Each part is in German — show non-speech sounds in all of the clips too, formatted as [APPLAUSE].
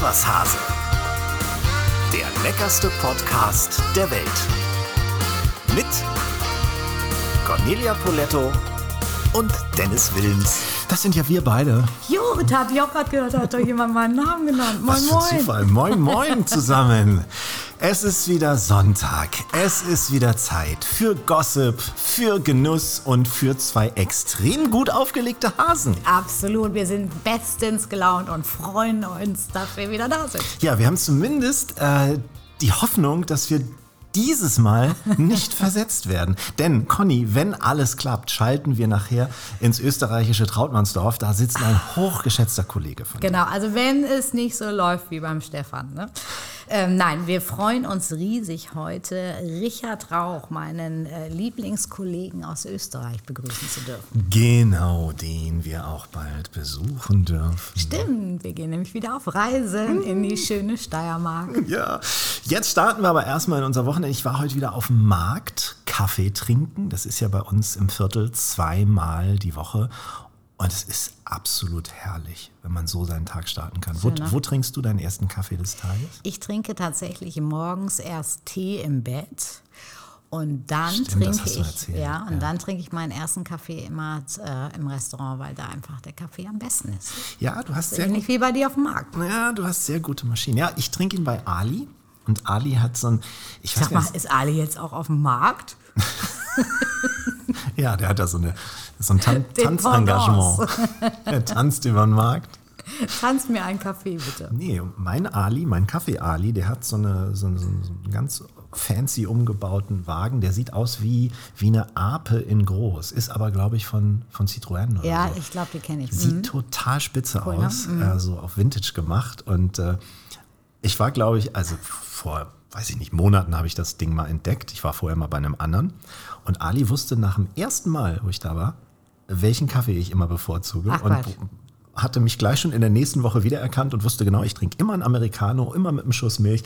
was Hase. Der leckerste Podcast der Welt. Mit Cornelia Poletto und Dennis Wilms. Das sind ja wir beide. Jo, da habe ich auch gerade gehört, da hat doch jemand meinen Namen genannt. Moin, Was für moin. Zufall. Moin, moin [LAUGHS] zusammen. Es ist wieder Sonntag. Es ist wieder Zeit für Gossip, für Genuss und für zwei extrem gut aufgelegte Hasen. Absolut, wir sind bestens gelaunt und freuen uns, dass wir wieder da sind. Ja, wir haben zumindest äh, die Hoffnung, dass wir dieses Mal [LAUGHS] nicht versetzt werden. Denn, Conny, wenn alles klappt, schalten wir nachher ins österreichische Trautmannsdorf. Da sitzt ein hochgeschätzter Kollege von dir. Genau, also wenn es nicht so läuft wie beim Stefan. Ne? Ähm, nein, wir freuen uns riesig heute, Richard Rauch, meinen äh, Lieblingskollegen aus Österreich, begrüßen zu dürfen. Genau, den wir auch bald besuchen dürfen. Stimmt, wir gehen nämlich wieder auf Reisen in die schöne Steiermark. Ja, jetzt starten wir aber erstmal in unser Wochenende. Ich war heute wieder auf dem Markt, Kaffee trinken. Das ist ja bei uns im Viertel zweimal die Woche. Und es ist absolut herrlich, wenn man so seinen Tag starten kann. Wo, ne? wo trinkst du deinen ersten Kaffee des Tages? Ich trinke tatsächlich morgens erst Tee im Bett. Und dann Stimmt, trinke ich, ja, und ja. dann trinke ich meinen ersten Kaffee immer äh, im Restaurant, weil da einfach der Kaffee am besten ist. Ja, du hast sehr, Ähnlich wie bei dir auf dem Markt. ja, du hast sehr gute Maschinen. Ja, ich trinke ihn bei Ali. Und Ali hat so ein, ich Sag mal, ist Ali jetzt auch auf dem Markt? [LAUGHS] ja, der hat da so, eine, so ein Tan. Tanzengagement. [LAUGHS] Er tanzt über den Markt. Tanz mir einen Kaffee, bitte. Nee, mein Ali, mein Kaffee-Ali, der hat so, eine, so, einen- so einen ganz fancy umgebauten Wagen. Der sieht aus wie, wie eine Ape in groß. Ist aber, glaube ich, von, von Citroën oder Ja, so. ich glaube, die kenne ich. Sieht Mhm. total spitze Cool, ne? aus, äh, so auf Vintage gemacht. Und äh, ich war, glaube ich, also vor, weiß ich nicht, Monaten habe ich das Ding mal entdeckt. Ich war vorher mal bei einem anderen. Und Ali wusste nach dem ersten Mal, wo ich da war, welchen Kaffee ich immer bevorzuge. Ach, und Quatsch. hatte mich gleich schon in der nächsten Woche wiedererkannt und wusste genau, ich trinke immer einen Americano, immer mit einem Schuss Milch.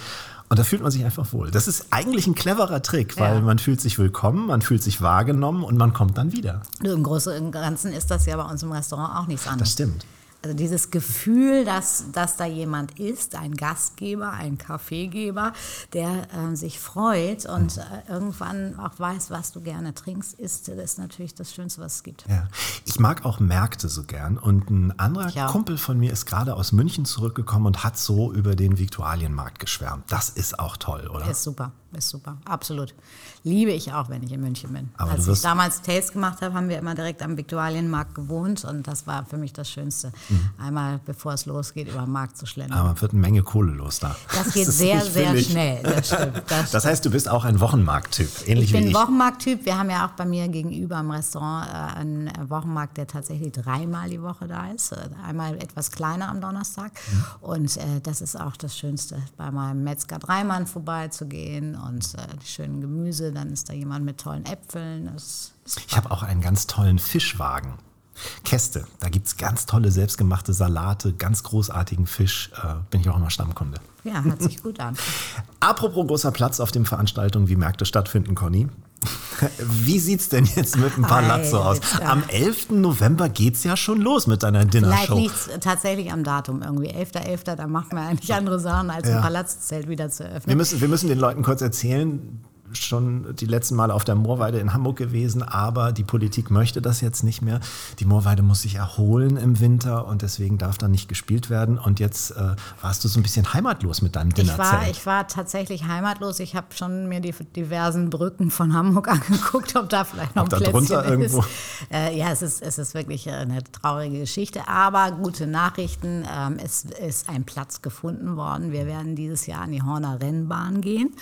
Und da fühlt man sich einfach wohl. Das ist eigentlich ein cleverer Trick, weil Ja. man fühlt sich willkommen, man fühlt sich wahrgenommen und man kommt dann wieder. Du, Im Großen und Ganzen ist das ja bei uns im Restaurant auch nichts Das anderes. stimmt. Also dieses Gefühl, dass, dass da jemand ist, ein Gastgeber, ein Kaffeegeber, der ähm, sich freut und äh, irgendwann auch weiß, was du gerne trinkst, ist, das ist natürlich das Schönste, was es gibt. Ja. Ich mag auch Märkte so gern. Und ein anderer auch. Kumpel von mir ist gerade aus München zurückgekommen und hat so über den Viktualienmarkt geschwärmt. Das ist auch toll, oder? Ist super, ist super, absolut. Liebe ich auch, wenn ich in München bin. Aber Als ich damals Taste gemacht habe, haben wir immer direkt am Viktualienmarkt gewohnt und das war für mich das Schönste. Einmal, bevor es losgeht, über den Markt zu schlendern. Aber wird eine Menge Kohle los da. Das geht ist sehr, sehr billig. schnell. Das [LAUGHS] stimmt. Das Das heißt, du bist auch ein Wochenmarkttyp, ähnlich Ich bin wie ich. Wochenmarkttyp. Wir haben ja auch bei mir gegenüber im Restaurant äh, einen Wochenmarkt, der tatsächlich dreimal die Woche da ist. Äh, Einmal etwas kleiner am Donnerstag. Mhm. Und äh, das ist auch das Schönste, bei meinem Metzger Dreimann vorbeizugehen und äh, die schönen Gemüse. Dann ist da jemand mit tollen Äpfeln. Das Ich habe auch einen ganz tollen Fischwagen. Käste, da gibt es ganz tolle selbstgemachte Salate, ganz großartigen Fisch. Äh, bin ich auch immer Stammkunde. ja, hört sich gut an. [LAUGHS] Apropos großer Platz auf den Veranstaltungen, wie Märkte stattfinden, Conny. [LAUGHS] Wie sieht's denn jetzt mit dem Palazzo aus? bitte. Am 11. November geht's ja schon los mit deiner Vielleicht Dinnershow. liegt es tatsächlich am Datum irgendwie. 11.11., da machen wir eigentlich andere Sachen, als Ja. ein Palazzzelt wieder zu öffnen. Wir müssen, wir müssen den Leuten kurz erzählen, schon die letzten Male auf der Moorweide in Hamburg gewesen, aber die Politik möchte das jetzt nicht mehr. Die Moorweide muss sich erholen im Winter und deswegen darf da nicht gespielt werden. Und jetzt äh, warst du so ein bisschen heimatlos mit deinem Ich Dinnerzelt. war, ich war tatsächlich heimatlos. Ich habe schon mir die diversen Brücken von Hamburg [LAUGHS] angeguckt, ob da vielleicht noch Ob ein da drunter irgendwo- ist. Äh, ja, es ist, es ist wirklich eine traurige Geschichte, aber gute Nachrichten. Ähm, es ist ein Platz gefunden worden. Wir werden dieses Jahr an die Horner Rennbahn gehen.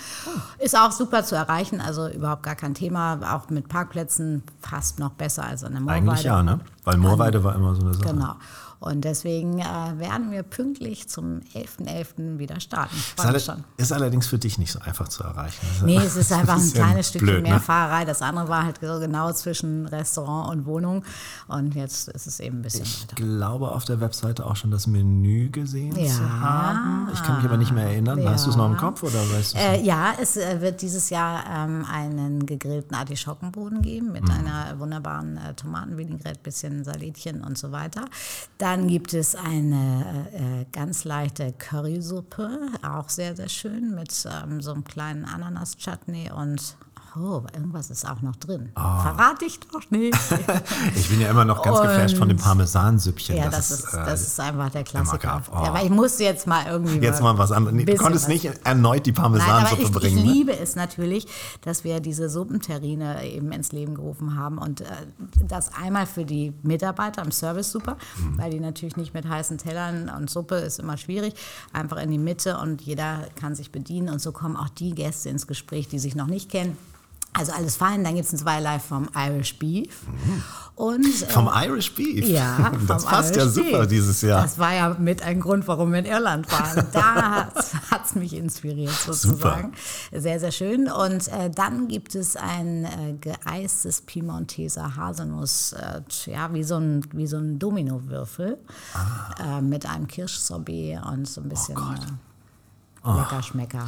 Ist auch super zu erreichen, also überhaupt gar kein Thema. Auch mit Parkplätzen fast noch besser als an der Moorweide. Eigentlich ja, ne? Weil Moorweide war immer so eine Sache. Genau. Und deswegen äh, werden wir pünktlich zum 11.11. wieder starten. Ist, alle, ist allerdings für dich nicht so einfach zu erreichen. Also, Nee, es ist [LAUGHS] einfach ein ja kleines Stückchen blöd, mehr ne? Fahrerei. Das andere war halt so genau zwischen Restaurant und Wohnung. Und jetzt ist es eben ein bisschen Ich weiter. glaube auf der Webseite auch schon das Menü gesehen Ja. zu haben. Ich kann mich aber nicht mehr erinnern. Hast du es noch im Kopf oder weißt du Äh, ja, es äh, wird dieses Jahr ähm, einen gegrillten Artischockenboden geben mit Mhm. einer wunderbaren äh, Tomaten-Vinaigrette, bisschen Salätchen und so weiter. Dann gibt es eine äh, ganz leichte Currysuppe, auch sehr, sehr schön, mit ähm, so einem kleinen Ananas-Chutney und oh, irgendwas ist auch noch drin. Verrate ich doch nicht. [LAUGHS] Ich bin ja immer noch ganz geflasht von dem Parmesansüppchen. ja, das, ist, äh, das ist einfach der Klassiker. Oh. Ja, aber ich musste jetzt mal irgendwie. Jetzt mal was anderes. Du konntest nicht erneut die Parmesansuppe ich, bringen. ich ne? liebe es natürlich, dass wir diese Suppenterrine eben ins Leben gerufen haben und äh, das einmal für die Mitarbeiter im Service super, Mhm. weil die natürlich nicht mit heißen Tellern und Suppe ist immer schwierig, einfach in die Mitte und jeder kann sich bedienen und so kommen auch die Gäste ins Gespräch, die sich noch nicht kennen. Also alles fein, dann gibt es ein Zweierlei vom Irish Beef und äh, Vom Irish Beef. ja, [LAUGHS] Das passt ja Irish super Beef. dieses Jahr. Das war ja mit ein Grund, warum wir in Irland waren. [LAUGHS] Da hat es mich inspiriert sozusagen. Sehr, sehr schön. Und äh, dann gibt es ein äh, geeistes Piemonteser Haselnuss, äh, ja, wie so ein, wie so ein Domino-Würfel Ah. äh, mit einem Kirschsorbet und so ein bisschen Oh äh, lecker Schmecker.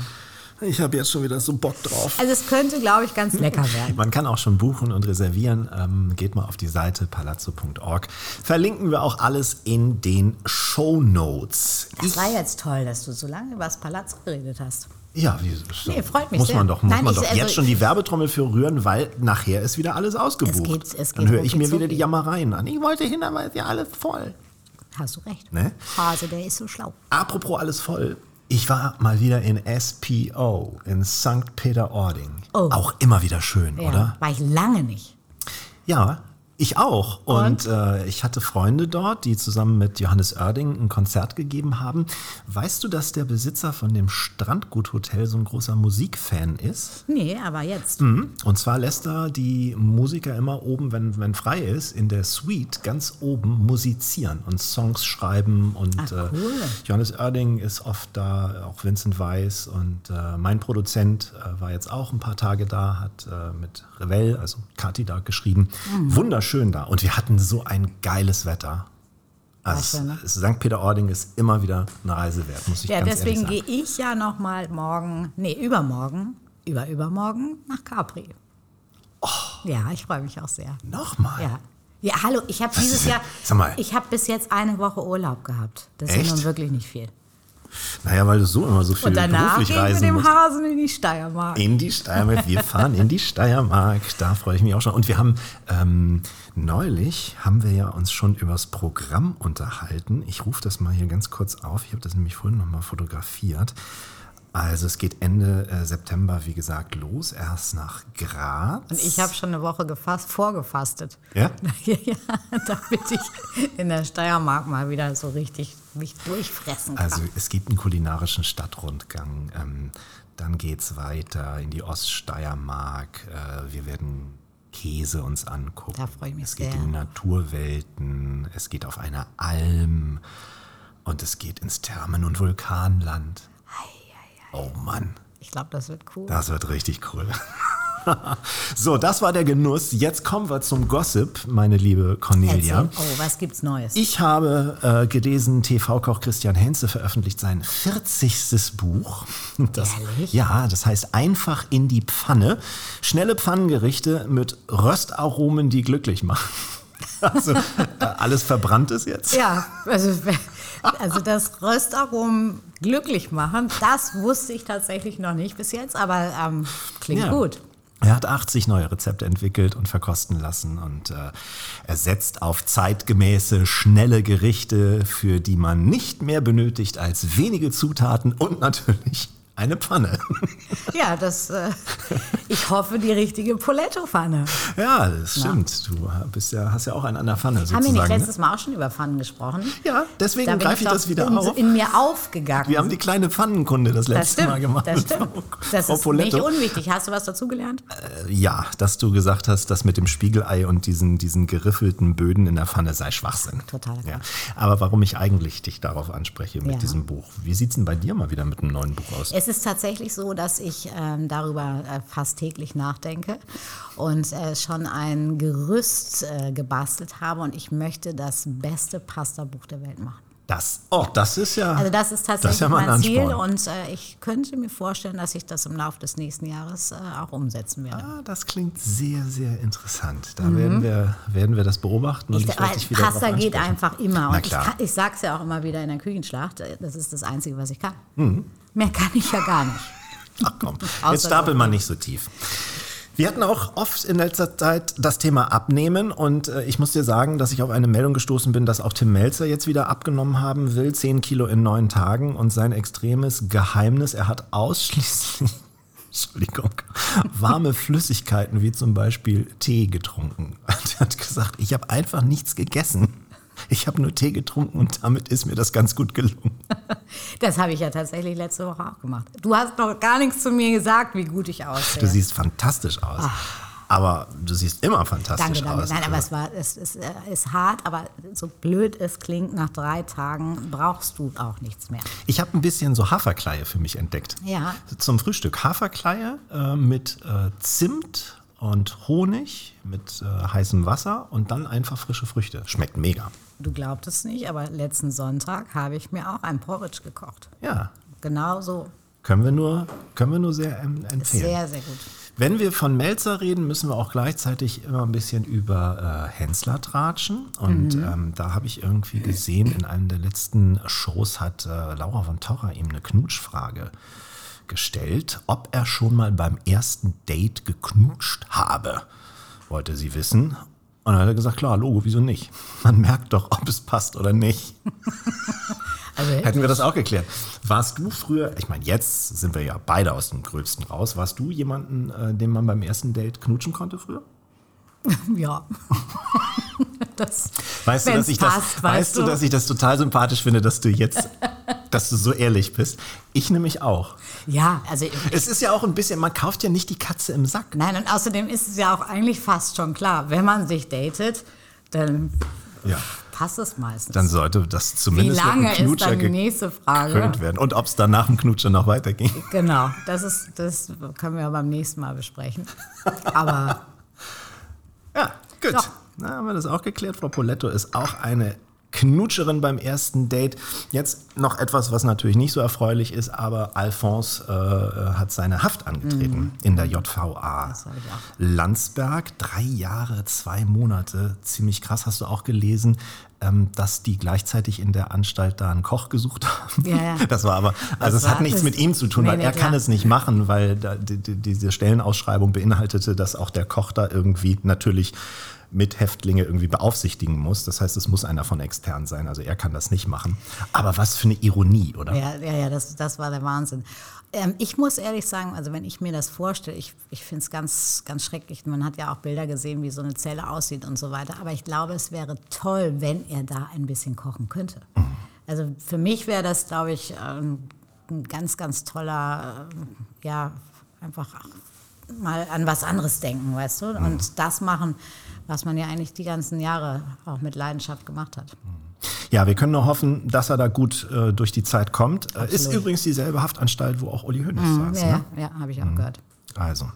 Ich habe jetzt schon wieder so Bock drauf. Also es könnte, glaube ich, ganz lecker werden. Man kann auch schon buchen und reservieren. Ähm, geht mal auf die Seite palazzo.org. Verlinken wir auch alles in den Show Notes. Das war jetzt toll, dass du so lange über das Palazzo geredet hast. Ja, wie, Nee, freut mich muss sehr. man doch, muss Nein, man ich- doch also- jetzt schon die Werbetrommel für rühren, weil nachher ist wieder alles ausgebucht. Es geht- es Dann geht höre ich mir wieder die. Jammereien an. Ich wollte hin, aber ist ja alles voll. Hast du recht. Ne? Hase, der ist so schlau. Apropos alles voll. Ich war mal wieder in SPO in St. Peter-Ording. Oh. Auch immer wieder schön, Ja, oder? War ich lange nicht. Ja, ich auch. Und, Und? äh, ich hatte Freunde dort, die zusammen mit Johannes Oerding ein Konzert gegeben haben. Weißt du, dass der Besitzer von dem Strandguthotel so ein großer Musikfan ist? Nee, aber jetzt. Mhm. Und zwar lässt er die Musiker immer oben, wenn, wenn frei ist, in der Suite ganz oben musizieren und Songs schreiben. Und Ach, cool. äh, Johannes Oerding ist oft da, auch Vincent Weiss. Und äh, mein Produzent äh, war jetzt auch ein paar Tage da, hat äh, mit Revell, also Kati da geschrieben. Mhm. Wunderschön da. Und wir hatten so ein geiles Wetter. Also schön, ne? St. Peter-Ording ist immer wieder eine Reise wert, muss ich Ja, ganz deswegen ehrlich sagen. gehe ich ja noch mal morgen, nee, übermorgen, über übermorgen nach Capri. Oh. Ja, ich freue mich auch sehr. Nochmal. Ja. Ja, hallo, ich habe dieses ist Jahr, Sag mal. ich habe bis jetzt eine Woche Urlaub gehabt. Das ist Echt? nun wirklich nicht viel. Naja, weil du so immer so viel Und danach beruflich gehen wir reisen mit dem musst. Hasen in die Steiermark. In die Steiermark. Wir fahren in die Steiermark. Da freue ich mich auch schon. Und wir haben ähm, neulich haben wir ja uns schon übers Programm unterhalten. Ich rufe das mal hier ganz kurz auf. Ich habe das nämlich vorhin noch mal fotografiert. Also es geht Ende äh, September, wie gesagt, los. Erst nach Graz. Und ich habe schon eine Woche gefasst, vorgefastet. [LAUGHS] Ja? Ja, damit ich in der Steiermark mal wieder so richtig mich durchfressen kann. Also es gibt einen kulinarischen Stadtrundgang. Ähm, dann geht es weiter in die Oststeiermark. Äh, wir werden Käse uns angucken. Da freue ich mich es geht sehr. in Naturwelten. Es geht auf eine Alm. Und es geht ins Thermen- und Vulkanland. Oh Mann, ich glaube, das wird cool. das wird richtig cool. [LAUGHS] so, das war der Genuss. Jetzt kommen wir zum Gossip, meine liebe Cornelia. Erzähl. Oh, was gibt's Neues? Ich habe äh, gelesen, TV-Koch Christian Henze veröffentlicht sein 40. Buch. [LAUGHS] Das, Ehrlich? Ja, das heißt einfach in die Pfanne. Schnelle Pfannengerichte mit Röstaromen, die glücklich machen. [LAUGHS] Also äh, alles verbrannt ist jetzt. Ja, also, also das Röstaromen glücklich machen, das wusste ich tatsächlich noch nicht bis jetzt, aber ähm, klingt Ja. gut. Er hat 80 neue Rezepte entwickelt und verkosten lassen und äh, er setzt auf zeitgemäße, schnelle Gerichte, für die man nicht mehr benötigt als wenige Zutaten und natürlich eine Pfanne. [LAUGHS] Ja, das, äh, ich hoffe, die richtige Poletto-Pfanne. Ja, das stimmt. Du bist ja, hast ja auch einen an der Pfanne Haben wir sozusagen. nicht ne? letztes Mal auch schon über Pfannen gesprochen? Ja, deswegen Da greife ich doch das wieder in, auf. in mir aufgegangen. Wir haben die kleine Pfannenkunde das das letzte stimmt, Mal gemacht. das stimmt. [LAUGHS] Das ist nicht Poletto. unwichtig. Hast du was dazugelernt? Ja, dass du gesagt hast, dass mit dem Spiegelei und diesen, diesen geriffelten Böden in der Pfanne sei Schwachsinn. Totaler ja. Aber warum ich eigentlich dich darauf anspreche mit Ja. diesem Buch. Wie sieht es denn bei dir mal wieder mit einem neuen Buch aus? Es ist tatsächlich so, dass ich ähm, darüber äh, fast täglich nachdenke und äh, schon ein Gerüst äh, gebastelt habe und ich möchte das beste Pasta-Buch der Welt machen. Das, oh, das ist ja. Also das ist tatsächlich das ist ja mal ein mein Ziel und äh, ich könnte mir vorstellen, dass ich das im Laufe des nächsten Jahres äh, auch umsetzen werde. Ah, das klingt sehr, sehr interessant. Da werden, wir, werden wir das beobachten und ich, Mhm. Ich, werde dich wieder Pasta geht einfach immer. Na Und ich, klar. ich sage es ja auch immer wieder in der Küchenschlacht, äh, das ist das Einzige, was ich kann. Mhm. Mehr kann ich ja gar nicht. Ach komm, [LAUGHS] jetzt stapel Kochen. nicht so tief. Wir hatten auch oft in letzter Zeit das Thema Abnehmen und äh, ich muss dir sagen, dass ich auf eine Meldung gestoßen bin, dass auch Tim Melzer jetzt wieder abgenommen haben will, 10 Kilo in neun Tagen und sein extremes Geheimnis, er hat ausschließlich, [LAUGHS] Entschuldigung, warme Flüssigkeiten wie zum Beispiel Tee getrunken. [LAUGHS] Er hat gesagt, ich habe einfach nichts gegessen. Ich habe nur Tee getrunken und damit ist mir das ganz gut gelungen. [LAUGHS] Das habe ich ja tatsächlich letzte Woche auch gemacht. Du hast noch gar nichts zu mir gesagt, wie gut ich aussehe. Du siehst fantastisch aus. Aber du siehst immer fantastisch Danke, danke. aus. Nein, aber es, war, es, es äh, ist hart, aber so blöd es klingt, nach drei Tagen brauchst du auch nichts mehr. ich habe ein bisschen so Haferkleie für mich entdeckt. Ja. Zum Frühstück Haferkleie äh, mit äh, Zimt und Honig mit äh, heißem Wasser und dann einfach frische Früchte. Schmeckt mega. Du glaubst es nicht, aber letzten Sonntag habe ich mir auch ein Porridge gekocht. Ja, Genau so. können wir nur, können wir nur sehr ähm, empfehlen. Sehr, sehr gut. Wenn wir von Melzer reden, müssen wir auch gleichzeitig immer ein bisschen über äh, Hensler tratschen. Und ähm, da habe ich irgendwie gesehen, in einem der letzten Shows hat äh, Laura von Torra ihm eine Knutschfrage gestellt, ob er schon mal beim ersten Date geknutscht habe, wollte sie wissen. Und dann hat er gesagt, klar, Logo, wieso nicht? Man merkt doch, ob es passt oder nicht. [LAUGHS] Also, Hätten wir das auch geklärt. Warst du früher, ich meine, jetzt sind wir ja beide aus dem Gröbsten raus, warst du jemanden, äh, den man beim ersten Date knutschen konnte früher? [LAUGHS] ja. [LAUGHS] das, Weißt du, dass ich das, passt, weißt du, dass ich das total sympathisch finde, dass du jetzt, [LAUGHS] dass du so ehrlich bist? Ich nämlich auch. Ja, also Es ist ja auch ein bisschen, man kauft ja nicht die Katze im Sack. Nein, und außerdem ist es ja auch eigentlich fast schon klar, wenn man sich datet, dann Ja. passt es meistens. Dann sollte das Wie zumindest lange mit einem ist dann Knutscher die nächste Frage? werden. Und ob es dann nach dem Knutscher noch weiterging. Genau, das, ist, das können wir beim nächsten Mal besprechen. Aber Ja, gut. So. Na, haben wir das auch geklärt. Frau Poletto ist auch eine Knutscherin beim ersten Date. Jetzt noch etwas, was natürlich nicht so erfreulich ist, aber Alphonse äh, hat seine Haft angetreten in der JVA Mhm. Landsberg. Drei Jahre, zwei Monate. Ziemlich krass. Hast du auch gelesen, ähm, dass die gleichzeitig in der Anstalt da einen Koch gesucht [LAUGHS] haben? Ja, ja. Das war aber, also es hat nichts mit ihm zu tun, Nee, weil nee, er kann klar. es nicht machen, weil da, die, die, diese Stellenausschreibung beinhaltete, dass auch der Koch da irgendwie natürlich mit Häftlinge irgendwie beaufsichtigen muss. Das heißt, es muss einer von extern sein. Also er kann das nicht machen. Aber was für eine Ironie, oder? ja, ja, ja das, das war der Wahnsinn. Ähm, ich muss ehrlich sagen, also wenn ich mir das vorstelle, ich, ich finde es ganz, ganz schrecklich. Man hat ja auch Bilder gesehen, wie so eine Zelle aussieht und so weiter. Aber ich glaube, es wäre toll, wenn er da ein bisschen kochen könnte. Also für mich wäre das, glaube ich, ähm, ein ganz, ganz toller, äh, ja, einfach mal an was anderes denken, weißt du? Und das machen, was man ja eigentlich die ganzen Jahre auch mit Leidenschaft gemacht hat. Ja, wir können nur hoffen, dass er da gut äh, durch die Zeit kommt. Äh, ist Absolut. übrigens dieselbe Haftanstalt, wo auch Uli Hoeneß saß. Ja, Ne? ja, ja habe ich auch gehört. Also,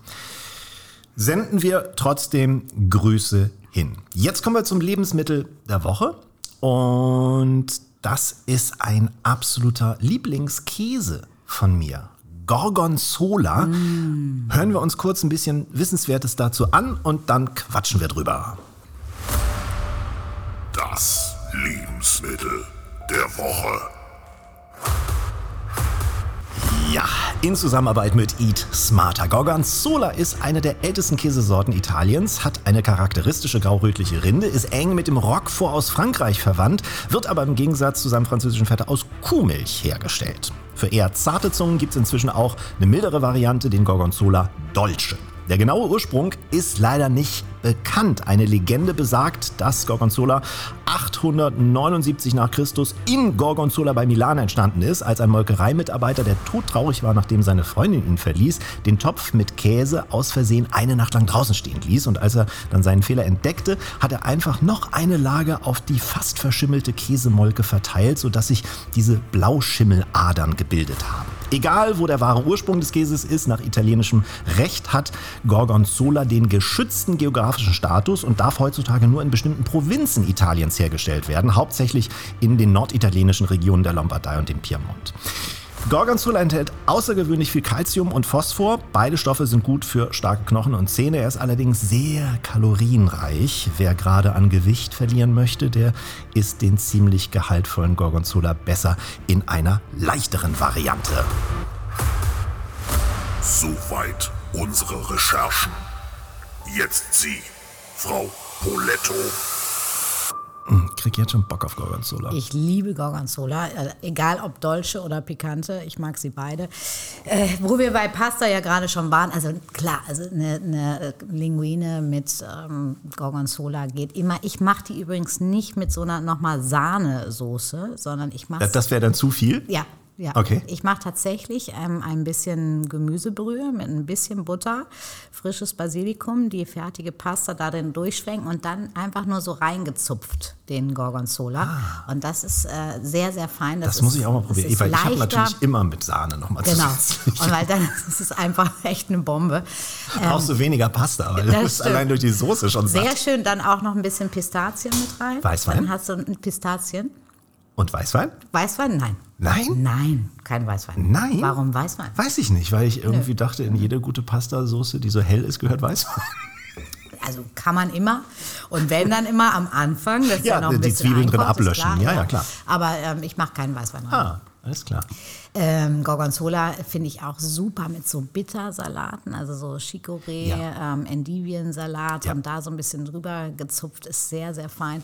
senden wir trotzdem Grüße hin. Jetzt kommen wir zum Lebensmittel der Woche. Und das ist ein absoluter Lieblingskäse von mir. Gorgonzola. Hören wir uns kurz ein bisschen Wissenswertes dazu an und dann quatschen wir drüber. Das Lebensmittel der Woche. Ja, in Zusammenarbeit mit Eat Smarter. Gorgonzola ist eine der ältesten Käsesorten Italiens, hat eine charakteristische grau-rötliche Rinde, ist eng mit dem Roquefort aus Frankreich verwandt, wird aber im Gegensatz zu seinem französischen Vetter aus Kuhmilch hergestellt. Für eher zarte Zungen gibt es inzwischen auch eine mildere Variante, den Gorgonzola Dolce. Der genaue Ursprung ist leider nicht bekannt. Eine Legende besagt, dass Gorgonzola 879 nach Christus in Gorgonzola bei Milan entstanden ist, als ein Molkereimitarbeiter, der todtraurig war, nachdem seine Freundin ihn verließ, den Topf mit Käse aus Versehen eine Nacht lang draußen stehen ließ. Und als er dann seinen Fehler entdeckte, hat er einfach noch eine Lage auf die fast verschimmelte Käsemolke verteilt, sodass sich diese Blauschimmeladern gebildet haben. Egal, wo der wahre Ursprung des Käses ist, nach italienischem Recht hat Gorgonzola den geschützten geografischen Status und darf heutzutage nur in bestimmten Provinzen Italiens hergestellt werden, hauptsächlich in den norditalienischen Regionen der Lombardei und dem Piemont. Gorgonzola enthält außergewöhnlich viel Kalzium und Phosphor. Beide Stoffe sind gut für starke Knochen und Zähne. Er ist allerdings sehr kalorienreich. Wer gerade an Gewicht verlieren möchte, der isst den ziemlich gehaltvollen Gorgonzola besser in einer leichteren Variante. Soweit unsere Recherchen. Jetzt Sie, Frau Poletto. Hm, Krieg jetzt schon Bock auf Gorgonzola. Ich liebe Gorgonzola, äh, egal ob Dolce oder Pikante, ich mag sie beide. Äh, wo wir bei Pasta ja gerade schon waren, also klar, also eine, eine Linguine mit ähm, Gorgonzola geht immer. Ich mache die übrigens nicht mit so einer nochmal Sahnesoße, sondern ich mache Das, das wäre dann zu viel? ja, ja. Okay. Ich mache tatsächlich ähm, ein bisschen Gemüsebrühe mit ein bisschen Butter, frisches Basilikum, die fertige Pasta da drin durchschwenken und dann einfach nur so reingezupft, den Gorgonzola. Und das ist äh, sehr, sehr fein. Ah. Das ist, muss ich auch mal das probieren. Weil ich habe natürlich immer mit Sahne nochmal Genau. Und weil dann [LAUGHS] ist es einfach [LAUGHS] echt eine Bombe. Brauchst du weniger Pasta, weil du das bist stimmt. allein durch die Soße schon Sehr satt. schön, dann auch noch ein bisschen Pistazien mit rein. Weißwein? Dann hast du ein Pistazien. Und Weißwein? Weißwein? Nein. Nein? Nein, kein Weißwein. Nein? Warum Weißwein? Weiß ich nicht, weil ich irgendwie dachte, in jede gute Pastasoße, die so hell ist, gehört Weißwein. Also kann man immer. Und wenn dann immer am Anfang, dass Ja, ja, noch ein die bisschen Zwiebeln drin ablöschen. Ja, ja, klar. Aber ähm, ich mache keinen Weißwein rein. Ah, alles klar. Ähm, Gorgonzola finde ich auch super mit so Bittersalaten, also so Chicorée, Ja. ähm, Endiviensalat Ja. und da so ein bisschen drüber gezupft, ist sehr, sehr fein.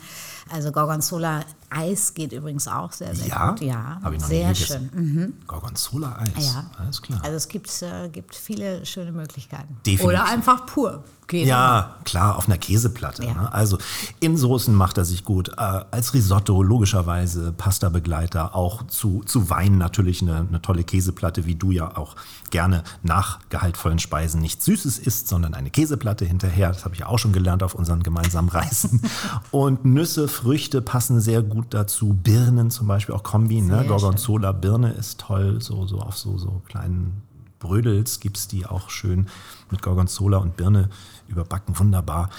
Also Gorgonzola Eis geht übrigens auch sehr, sehr Ja? gut. Ja, Hab ich noch nie sehr gegessen. schön. Mhm. Gorgonzola-Eis. Ja. Alles klar. Also es gibt, äh, gibt viele schöne Möglichkeiten. Definitiv. Oder einfach pur. Geht Ja, klar, auf einer Käseplatte. Ja. Ne? Also in Soßen macht er sich gut. Äh, als Risotto logischerweise, Pasta-Begleiter, auch zu, zu Wein natürlich eine, eine tolle Käseplatte, wie du ja auch gerne nach gehaltvollen Speisen nichts Süßes isst, sondern eine Käseplatte hinterher. Das habe ich ja auch schon gelernt auf unseren gemeinsamen Reisen. [LAUGHS] Und Nüsse, Früchte passen sehr gut dazu. Birnen zum Beispiel, auch Kombi. Ne? Gorgonzola, Birne ist toll, so, so auf so, so kleinen Brödels gibt es die auch schön mit Gorgonzola und Birne überbacken. Wunderbar.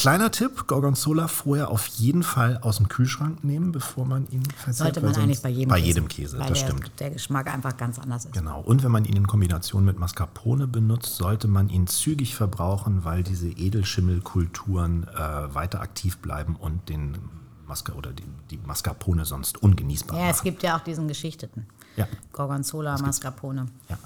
Kleiner Tipp, Gorgonzola vorher auf jeden Fall aus dem Kühlschrank nehmen, bevor man ihn verzehrt. Sollte man eigentlich bei jedem bei Käse. jedem Käse, weil das der, stimmt. der Geschmack einfach ganz anders ist. Genau. Und wenn man ihn in Kombination mit Mascarpone benutzt, sollte man ihn zügig verbrauchen, weil diese Edelschimmelkulturen äh, weiter aktiv bleiben und den Masca oder die, die Mascarpone sonst ungenießbar Ja, machen. es gibt ja auch diesen Geschichteten. Ja. Gorgonzola, Mascarpone. Ja.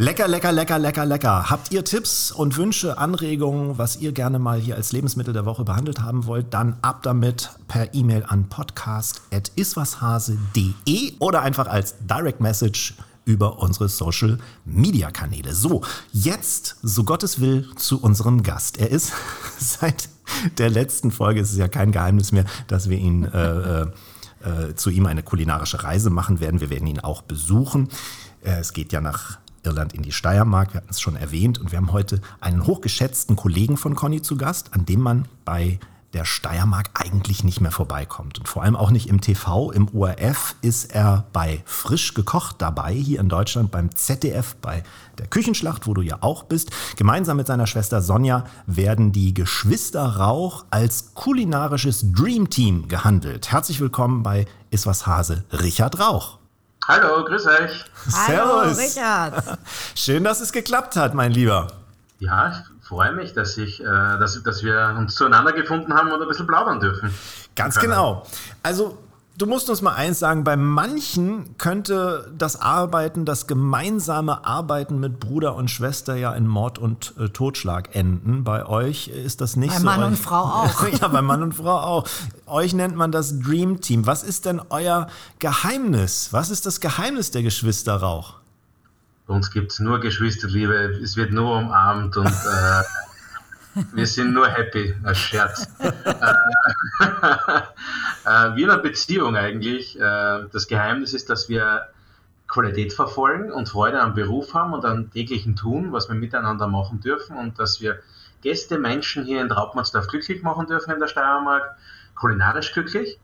Lecker, lecker, lecker, lecker, lecker. Habt ihr Tipps und Wünsche, Anregungen, was ihr gerne mal hier als Lebensmittel der Woche behandelt haben wollt, dann ab damit per E-Mail an podcast.iswashase.de oder einfach als Direct Message über unsere Social Media Kanäle. So, jetzt, so Gottes will, zu unserem Gast. Er ist [LAUGHS] seit der letzten Folge, es ist ja kein Geheimnis mehr, dass wir ihn äh, äh, äh, zu ihm eine kulinarische Reise machen werden. Wir werden ihn auch besuchen. Äh, es geht ja nach Irland in die Steiermark, wir hatten es schon erwähnt. Und wir haben heute einen hochgeschätzten Kollegen von Conny zu Gast, an dem man bei der Steiermark eigentlich nicht mehr vorbeikommt. Und vor allem auch nicht im TV. Im ORF ist er bei Frisch gekocht dabei, hier in Deutschland beim ZDF, bei der Küchenschlacht, wo du ja auch bist. Gemeinsam mit seiner Schwester Sonja werden die Geschwister Rauch als kulinarisches Dreamteam gehandelt. Herzlich willkommen bei Iswas Hase, Richard Rauch. Hallo, grüß euch. Hallo, Servus. Richard. [LAUGHS] Schön, dass es geklappt hat, mein Lieber. Ja, ich freue mich, dass, ich, äh, dass, dass wir uns zueinander gefunden haben und ein bisschen plaudern dürfen. Ganz genau. Also, du musst uns mal eins sagen, bei manchen könnte das Arbeiten, das gemeinsame Arbeiten mit Bruder und Schwester ja in Mord und äh, Totschlag enden. Bei euch ist das nicht Bei so. Mann und Euch- Frau [LAUGHS] auch. ja, bei Mann und Frau auch. Euch nennt man das Dream Team. Was ist denn euer Geheimnis? Was ist das Geheimnis der Geschwister Rauch? Bei uns gibt es nur Geschwisterliebe, es wird nur umarmt und äh, [LAUGHS] wir sind nur happy, als Scherz. [LAUGHS] äh, wie in einer Beziehung eigentlich. Äh, das Geheimnis ist, dass wir Qualität verfolgen und Freude am Beruf haben und am täglichen Tun, was wir miteinander machen dürfen und dass wir Gäste, Menschen hier in Traubmannsdorf glücklich machen dürfen in der Steiermark, kulinarisch glücklich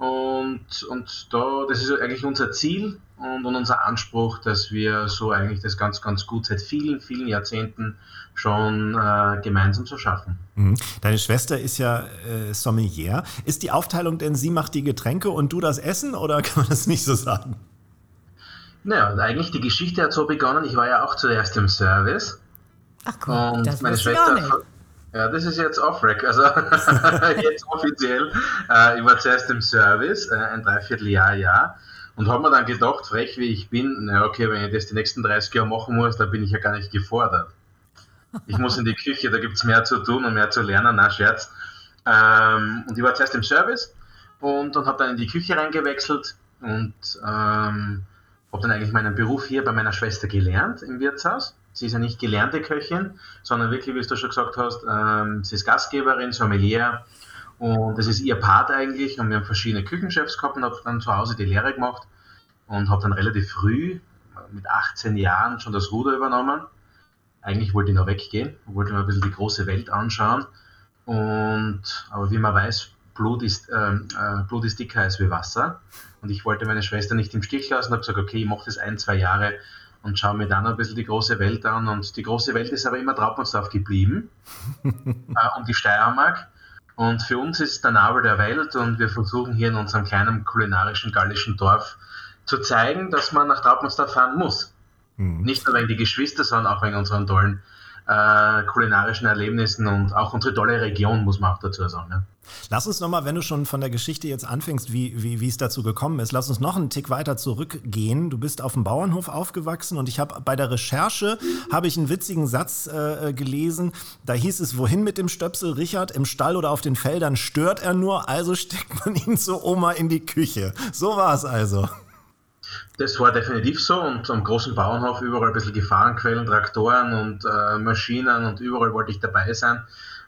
Und, und da, das ist eigentlich unser Ziel und, und unser Anspruch, dass wir so eigentlich das ganz, ganz gut seit vielen, vielen Jahrzehnten schon äh, gemeinsam so schaffen. Mhm. Deine Schwester ist ja äh, Sommelier. Ist die Aufteilung denn, sie macht die Getränke und du das Essen oder [LAUGHS] kann man das nicht so sagen? Naja, eigentlich die Geschichte hat so begonnen, ich war ja auch zuerst im Service. Ach komm, und das meine Schwester. Ja, das ist jetzt off-rack, also [LAUGHS] jetzt offiziell. Äh, ich war zuerst im Service, äh, ein Dreivierteljahr, ja. Und habe mir dann gedacht, frech wie ich bin, na okay, wenn ich das die nächsten 30 Jahre machen muss, dann bin ich ja gar nicht gefordert. Ich muss in die Küche, da gibt es mehr zu tun und mehr zu lernen, na Scherz. Ähm, und ich war zuerst im Service und, und habe dann in die Küche reingewechselt und ähm, habe dann eigentlich meinen Beruf hier bei meiner Schwester gelernt im Wirtshaus. Sie ist ja nicht gelernte Köchin, sondern wirklich, wie du schon gesagt hast, ähm, sie ist Gastgeberin, Sommelier und das ist ihr Part eigentlich. Und wir haben verschiedene Küchenchefs gehabt und habe dann zu Hause die Lehre gemacht und habe dann relativ früh, mit 18 Jahren, schon das Ruder übernommen. Eigentlich wollte ich noch weggehen, wollte mir ein bisschen die große Welt anschauen. Und, aber wie man weiß, Blut ist, ähm, äh, Blut ist dicker als wie Wasser. Und ich wollte meine Schwester nicht im Stich lassen, habe gesagt, okay, ich mache das ein, zwei Jahre und schaue mir dann ein bisschen die große Welt an. Und die große Welt ist aber immer Traupmansdorf geblieben [LAUGHS] äh, und die Steiermark. Und für uns ist es der Nabel der Welt und wir versuchen hier in unserem kleinen kulinarischen gallischen Dorf zu zeigen, dass man nach Traupmansdorf fahren muss. Nicht nur wegen die Geschwister, sondern auch wegen unseren tollen äh, kulinarischen Erlebnissen und auch unsere tolle Region, muss man auch dazu sagen. Ne? Lass uns nochmal, wenn du schon von der Geschichte jetzt anfängst, wie, wie, wie es dazu gekommen ist, lass uns noch einen Tick weiter zurückgehen. Du bist auf dem Bauernhof aufgewachsen und ich habe bei der Recherche habe ich einen witzigen Satz äh, gelesen. Da hieß es, wohin mit dem Stöpsel Richard? Im Stall oder auf den Feldern stört er nur, also steckt man ihn zur Oma in die Küche. So war es also. Das war definitiv so und am großen Bauernhof überall ein bisschen Gefahrenquellen, Traktoren und äh, Maschinen und überall wollte ich dabei sein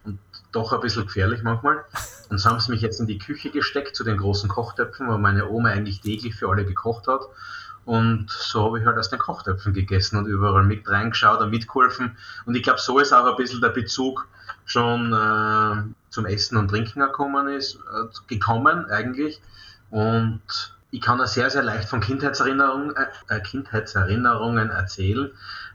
und doch ein bisschen gefährlich manchmal. Und so haben sie mich jetzt in die Küche gesteckt zu den großen Kochtöpfen, wo meine Oma eigentlich täglich für alle gekocht hat. Und so habe ich halt aus den Kochtöpfen gegessen und überall mit reingeschaut und mitgeholfen. Und ich glaube, so ist auch ein bisschen der Bezug schon äh, zum Essen und Trinken gekommen ist, äh, gekommen eigentlich. Und ich kann da sehr, sehr leicht von Kindheitserinnerungen, äh, Kindheitserinnerungen erzählen,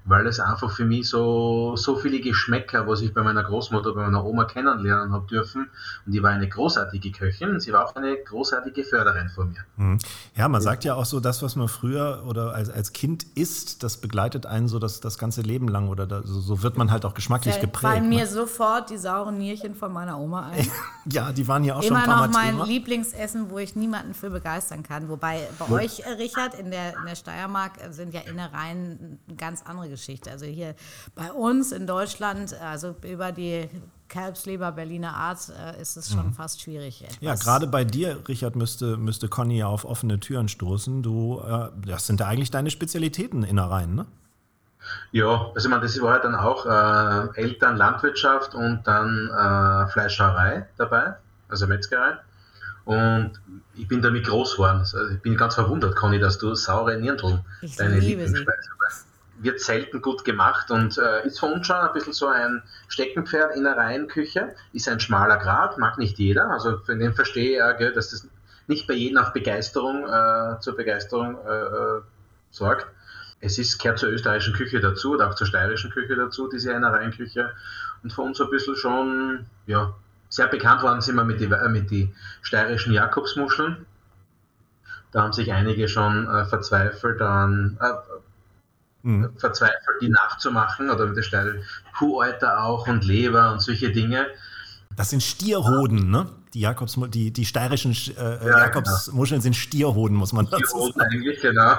weil es einfach für mich so, so viele Geschmäcker, was ich bei meiner Großmutter, bei meiner Oma kennenlernen habe dürfen. Und die war eine großartige Köchin, sie war auch eine großartige Förderin von mir. Mhm. Ja, man sagt ja auch so, das, was man früher oder als, als Kind isst, das begleitet einen so das, das ganze Leben lang oder da, so, so wird man halt auch geschmacklich Da geprägt. fallen mir ne? sofort die sauren Nierchen von meiner Oma ein. [LAUGHS] Ja, die waren ja auch schon Immer ein paar noch Mal mein Thema. Lieblingsessen, wo ich niemanden für begeistern kann. Wobei bei euch, äh, Richard, in der, in der Steiermark äh, sind ja Innereien ganz andere Geschichte. Also hier bei uns in Deutschland, also über die Kalbsleber Berliner Art, äh, ist es schon fast schwierig. Mhm. Ja, gerade bei dir, Richard, müsste, müsste Conny ja auf offene Türen stoßen. Du, äh, das sind ja eigentlich deine Spezialitäten Innereien, ne? Ja, also ich meine, das war halt dann auch äh, Eltern Landwirtschaft und dann äh, Fleischerei dabei, also Metzgerei. Und ich bin damit groß geworden. Also ich bin ganz verwundert, Conny, dass du saure Nierndl Ich deine liebe sie. Lieblingsspeise war. Wird selten gut gemacht und äh, ist für uns schon ein bisschen so ein Steckenpferd in der Reihenküche. Ist ein schmaler Grad, mag nicht jeder. Also für den verstehe ich gell, dass das nicht bei jedem auf Begeisterung, äh, zur Begeisterung äh, äh, sorgt. Es ist, gehört zur österreichischen Küche dazu oder auch zur steirischen Küche dazu, diese Innereienküche. Und für uns ein bisschen schon, ja, sehr bekannt worden sind wir mit den äh, die steirischen Jakobsmuscheln. Da haben sich einige schon äh, verzweifelt an, äh, Mhm. verzweifelt, die nachzumachen oder mit der steirischen Kuhalter auch und Leber und solche Dinge. Das sind Stierhoden, ne? Die, Jakobs, die, die steirischen äh, Ja, Jakobsmuscheln sind Stierhoden, muss man dazu sagen. eigentlich, genau.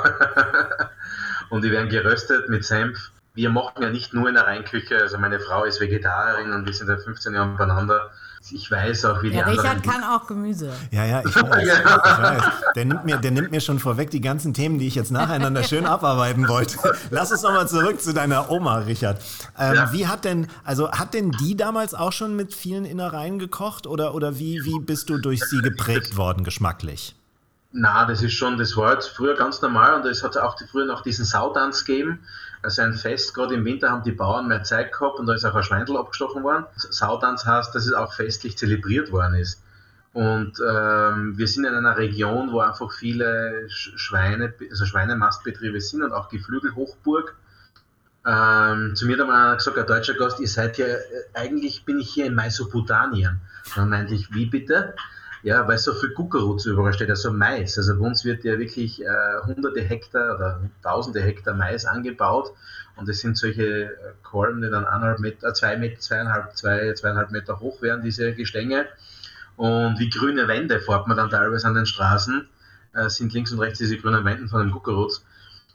[LAUGHS] und die werden geröstet mit Senf. Wir machen ja nicht nur in der Rheinküche, also meine Frau ist Vegetarierin und wir sind seit 15 Jahren beieinander. Ich weiß auch, wie die Der anderen... Richard kann auch Gemüse. Ja, ja, ich weiß. Ich weiß. Der, nimmt mir, der nimmt mir schon vorweg die ganzen Themen, die ich jetzt nacheinander schön [LAUGHS] abarbeiten wollte. Lass uns nochmal zurück zu deiner Oma, Richard. Ähm, Ja. Wie hat denn, also hat denn die damals auch schon mit vielen Innereien gekocht oder, oder wie, wie bist du durch sie geprägt worden, geschmacklich? Na, das ist schon, das war jetzt früher ganz normal und es hat auch die, früher noch diesen Sautanz gegeben. Also ein Fest, gerade im Winter haben die Bauern mehr Zeit gehabt und da ist auch ein Schweindel abgestochen worden. Sautanz heißt, dass es auch festlich zelebriert worden ist. Und ähm, wir sind in einer Region, wo einfach viele Schweine, also Schweinemastbetriebe sind und auch Geflügelhochburg. Ähm, zu mir hat mal gesagt, ein deutscher Gast, ihr seid ja, äh, eigentlich bin ich hier in Mesopotamien. Dann meinte ich, wie bitte? Ja, weil so viel Kuckerutz überall steht, also Mais. Also bei uns wird ja wirklich äh, hunderte Hektar oder tausende Hektar Mais angebaut und es sind solche äh, Kolben, die dann eineinhalb Meter, äh, zwei Meter, zweieinhalb, zwei, zweieinhalb Meter hoch werden, diese Gestänge. Und wie grüne Wände fährt man dann teilweise an den Straßen, äh, sind links und rechts diese grünen Wänden von dem Kuckerutz.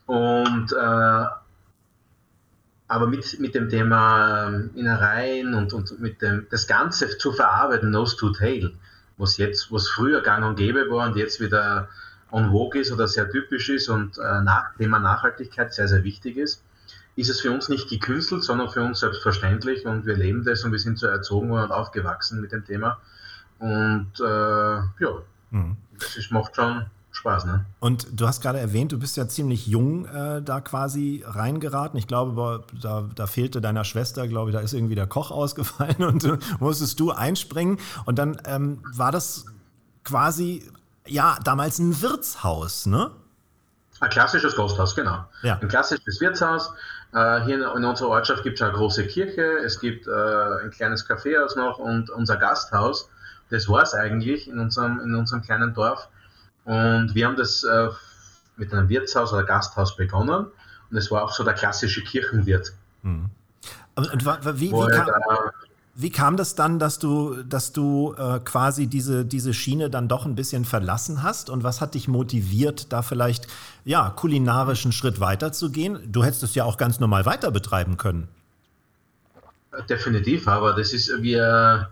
Und äh, aber mit, mit dem Thema ähm, Innereien und, und mit dem, das Ganze zu verarbeiten, Nose to Tail, was jetzt, was früher gang und gäbe war und jetzt wieder on vogue ist oder sehr typisch ist und äh, nach, Thema Nachhaltigkeit sehr, sehr wichtig ist, ist es für uns nicht gekünstelt, sondern für uns selbstverständlich und wir leben das und wir sind so erzogen worden und aufgewachsen mit dem Thema. Und äh, ja, mhm. das ist, macht schon Spaß, ne? Und du hast gerade erwähnt, du bist ja ziemlich jung äh, da quasi reingeraten. Ich glaube, da, da fehlte deiner Schwester, glaube ich, da ist irgendwie der Koch ausgefallen [LAUGHS] und äh, musstest du einspringen. Und dann ähm, war das quasi, ja, damals ein Wirtshaus, ne? Ein klassisches Gasthaus, genau. Ja. Ein klassisches Wirtshaus. Äh, hier in unserer Ortschaft gibt es eine große Kirche, es gibt äh, ein kleines Kaffeehaus noch und unser Gasthaus. Das war es eigentlich in unserem, in unserem kleinen Dorf. Und wir haben das äh, mit einem Wirtshaus oder Gasthaus begonnen. Und es war auch so der klassische Kirchenwirt. Mhm. Und, und wie, wie, kam, wie, kam, das dann, dass du, dass du äh, quasi diese, diese Schiene dann doch ein bisschen verlassen hast? Und was hat dich motiviert, da vielleicht ja, kulinarischen Schritt weiterzugehen? Du hättest es ja auch ganz normal weiter betreiben können. Definitiv, aber das ist, wir,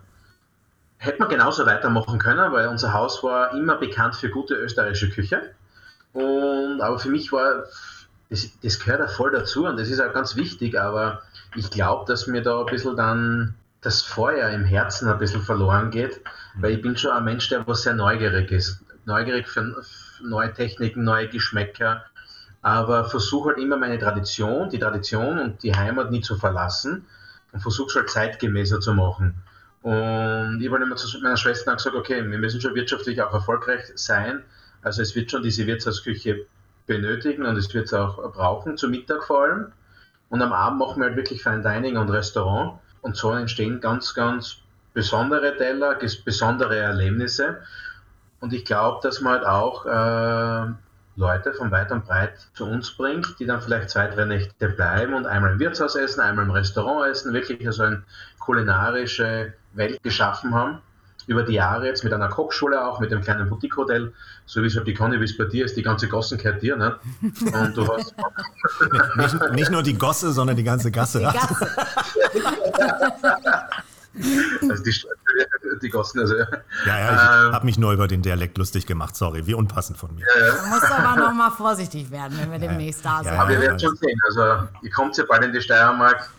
Hätte man genauso weitermachen können, weil unser Haus war immer bekannt für gute österreichische Küche. Und, aber für mich war, das, das gehört ja voll dazu und das ist auch ganz wichtig, aber ich glaube, dass mir da ein bisschen dann das Feuer im Herzen ein bisschen verloren geht, weil ich bin schon ein Mensch, der was sehr neugierig ist. Neugierig für neue Techniken, neue Geschmäcker, aber versuche halt immer meine Tradition, die Tradition und die Heimat nie zu verlassen und versuche es halt zeitgemäßer zu machen. Und ich habe immer zu meiner Schwester gesagt, okay, wir müssen schon wirtschaftlich auch erfolgreich sein. Also es wird schon diese Wirtshausküche benötigen und es wird es auch brauchen, zum Mittag vor allem. Und am Abend machen wir halt wirklich Fine Dining und Restaurant. Und so entstehen ganz, ganz besondere Teller, besondere Erlebnisse. Und ich glaube, dass man halt auch äh, Leute von weit und breit zu uns bringt, die dann vielleicht zwei, drei Nächte bleiben und einmal im Wirtshaus essen, einmal im Restaurant essen, wirklich so eine kulinarische Welt geschaffen haben. Über die Jahre jetzt mit einer Kochschule auch, mit dem kleinen Boutique-Hotel, so wie es halt die Conny, wie es bei dir ist, die ganze Gossen gehört dir, ne? Und du hast. [LAUGHS] nicht, nicht, nur die Gosse, sondern die ganze Gasse. Die Gasse. [LAUGHS] Also die, die Gossen, also. Ja, ja, ich ähm, habe mich nur über den Dialekt lustig gemacht, sorry, wie unpassend von mir. Ja, Man muss aber noch mal vorsichtig werden, wenn wir demnächst da sind. aber wir werden schon sehen, also ihr kommt ja bald in die Steiermark.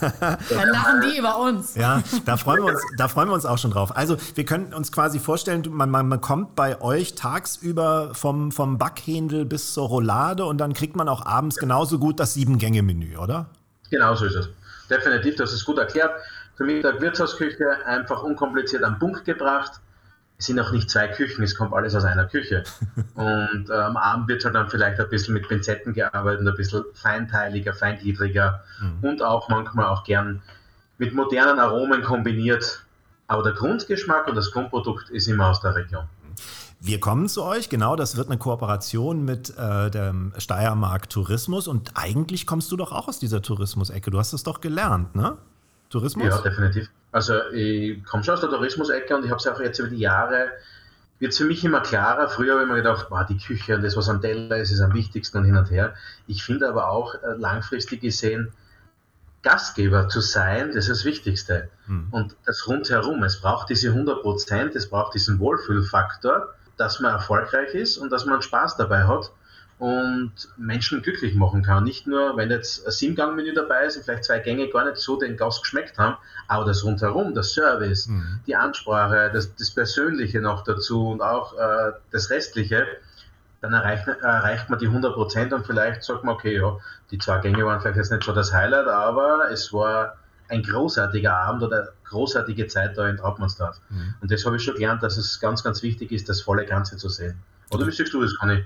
Dann lachen die über uns. Ja, da freuen, wir uns, da freuen wir uns auch schon drauf. Also, wir können uns quasi vorstellen, man, man, man kommt bei euch tagsüber vom, vom Backhändel bis zur Roulade und dann kriegt man auch abends genauso gut das Sieben-Gänge-Menü, oder? Genau so ist es. Definitiv, das ist gut erklärt. Für Mittag Wirtshausküche einfach unkompliziert am Punkt gebracht. Es sind auch nicht zwei Küchen, es kommt alles aus einer Küche. [LAUGHS] Und äh, am Abend wird halt dann vielleicht ein bisschen mit Pinzetten gearbeitet, ein bisschen feinteiliger, feingliedriger mhm. und auch manchmal auch gern mit modernen Aromen kombiniert. Aber der Grundgeschmack und das Grundprodukt ist immer aus der Region. Wir kommen zu euch, genau, das wird eine Kooperation mit äh, dem Steiermark Tourismus und eigentlich kommst du doch auch aus dieser Tourismusecke. Du hast es doch gelernt, ne? Tourismus? Ja, definitiv. Also ich komme schon aus der Tourismus-Ecke und ich habe es auch jetzt über die Jahre, wird es für mich immer klarer. Früher habe ich mir gedacht, boah, die Küche und das, was am Teller ist, ist am wichtigsten und hin und her. Ich finde aber auch äh, langfristig gesehen, Gastgeber zu sein, das ist das Wichtigste. Hm. Und das rundherum, es braucht diese 100 Prozent, es braucht diesen Wohlfühlfaktor, dass man erfolgreich ist und dass man Spaß dabei hat und Menschen glücklich machen kann. Nicht nur, wenn jetzt ein Sieben-Gang-Menü dabei ist und vielleicht zwei Gänge gar nicht so den Gast geschmeckt haben, aber das rundherum, das Service, mhm. die Ansprache, das, das, Persönliche noch dazu und auch äh, das Restliche, dann erreicht, erreicht man die 100% und vielleicht sagt man, okay, ja, die zwei Gänge waren vielleicht jetzt nicht so das Highlight, aber es war ein großartiger Abend oder großartige Zeit da in Trautmannsdorf. Mhm. Und das habe ich schon gelernt, dass es ganz, ganz wichtig ist, das volle Ganze zu sehen. Oder wie siehst du das, Conny?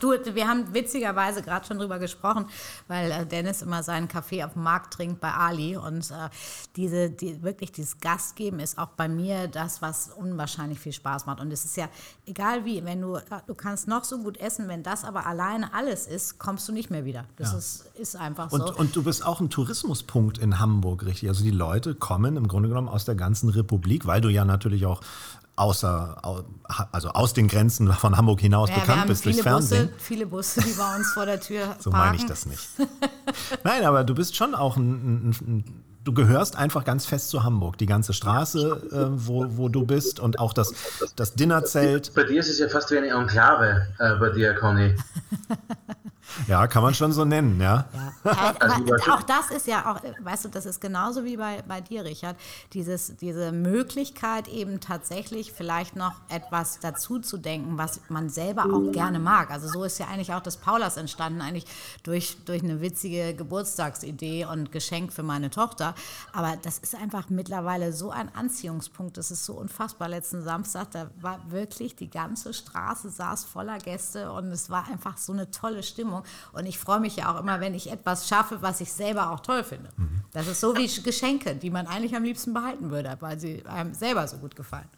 Du, wir haben witzigerweise gerade schon drüber gesprochen, weil äh, Dennis immer seinen Kaffee auf dem Markt trinkt bei Ali. Und äh, diese, die, wirklich dieses Gastgeben ist auch bei mir das, was unwahrscheinlich viel Spaß macht. Und es ist ja egal wie, wenn du, du kannst noch so gut essen, wenn das aber alleine alles ist, kommst du nicht mehr wieder. Das ja. ist, ist einfach und, so. Und du bist auch ein Tourismuspunkt in Hamburg, richtig? Also die Leute kommen im Grunde genommen aus der ganzen Republik, weil du ja natürlich auch außer, also aus den Grenzen von Hamburg hinaus ja, bekannt bist durchs Fernsehen. Busse, viele Busse, die bei uns vor der Tür [LAUGHS] So meine ich das nicht. Nein, aber du bist schon auch ein, ein, ein du gehörst einfach ganz fest zu Hamburg. Die ganze Straße, äh, wo, wo du bist und auch das, das Dinnerzelt. Bei dir ist es ja fast wie eine Enklave, äh, bei dir, Conny. [LAUGHS] Ja, kann man schon so nennen, ja. ja. Also, auch das ist ja auch, weißt du, das ist genauso wie bei, bei dir, Richard. Dieses, diese Möglichkeit eben tatsächlich vielleicht noch etwas dazu zu denken, was man selber auch gerne mag. Also so ist ja eigentlich auch das Paulas entstanden, eigentlich durch, durch eine witzige Geburtstagsidee und Geschenk für meine Tochter. Aber das ist einfach mittlerweile so ein Anziehungspunkt. Das ist so unfassbar. Letzten Samstag, da war wirklich die ganze Straße saß voller Gäste und es war einfach so eine tolle Stimmung. Und ich freue mich ja auch immer, wenn ich etwas schaffe, was ich selber auch toll finde. Mhm. Das ist so wie Geschenke, die man eigentlich am liebsten behalten würde, weil sie einem selber so gut gefallen.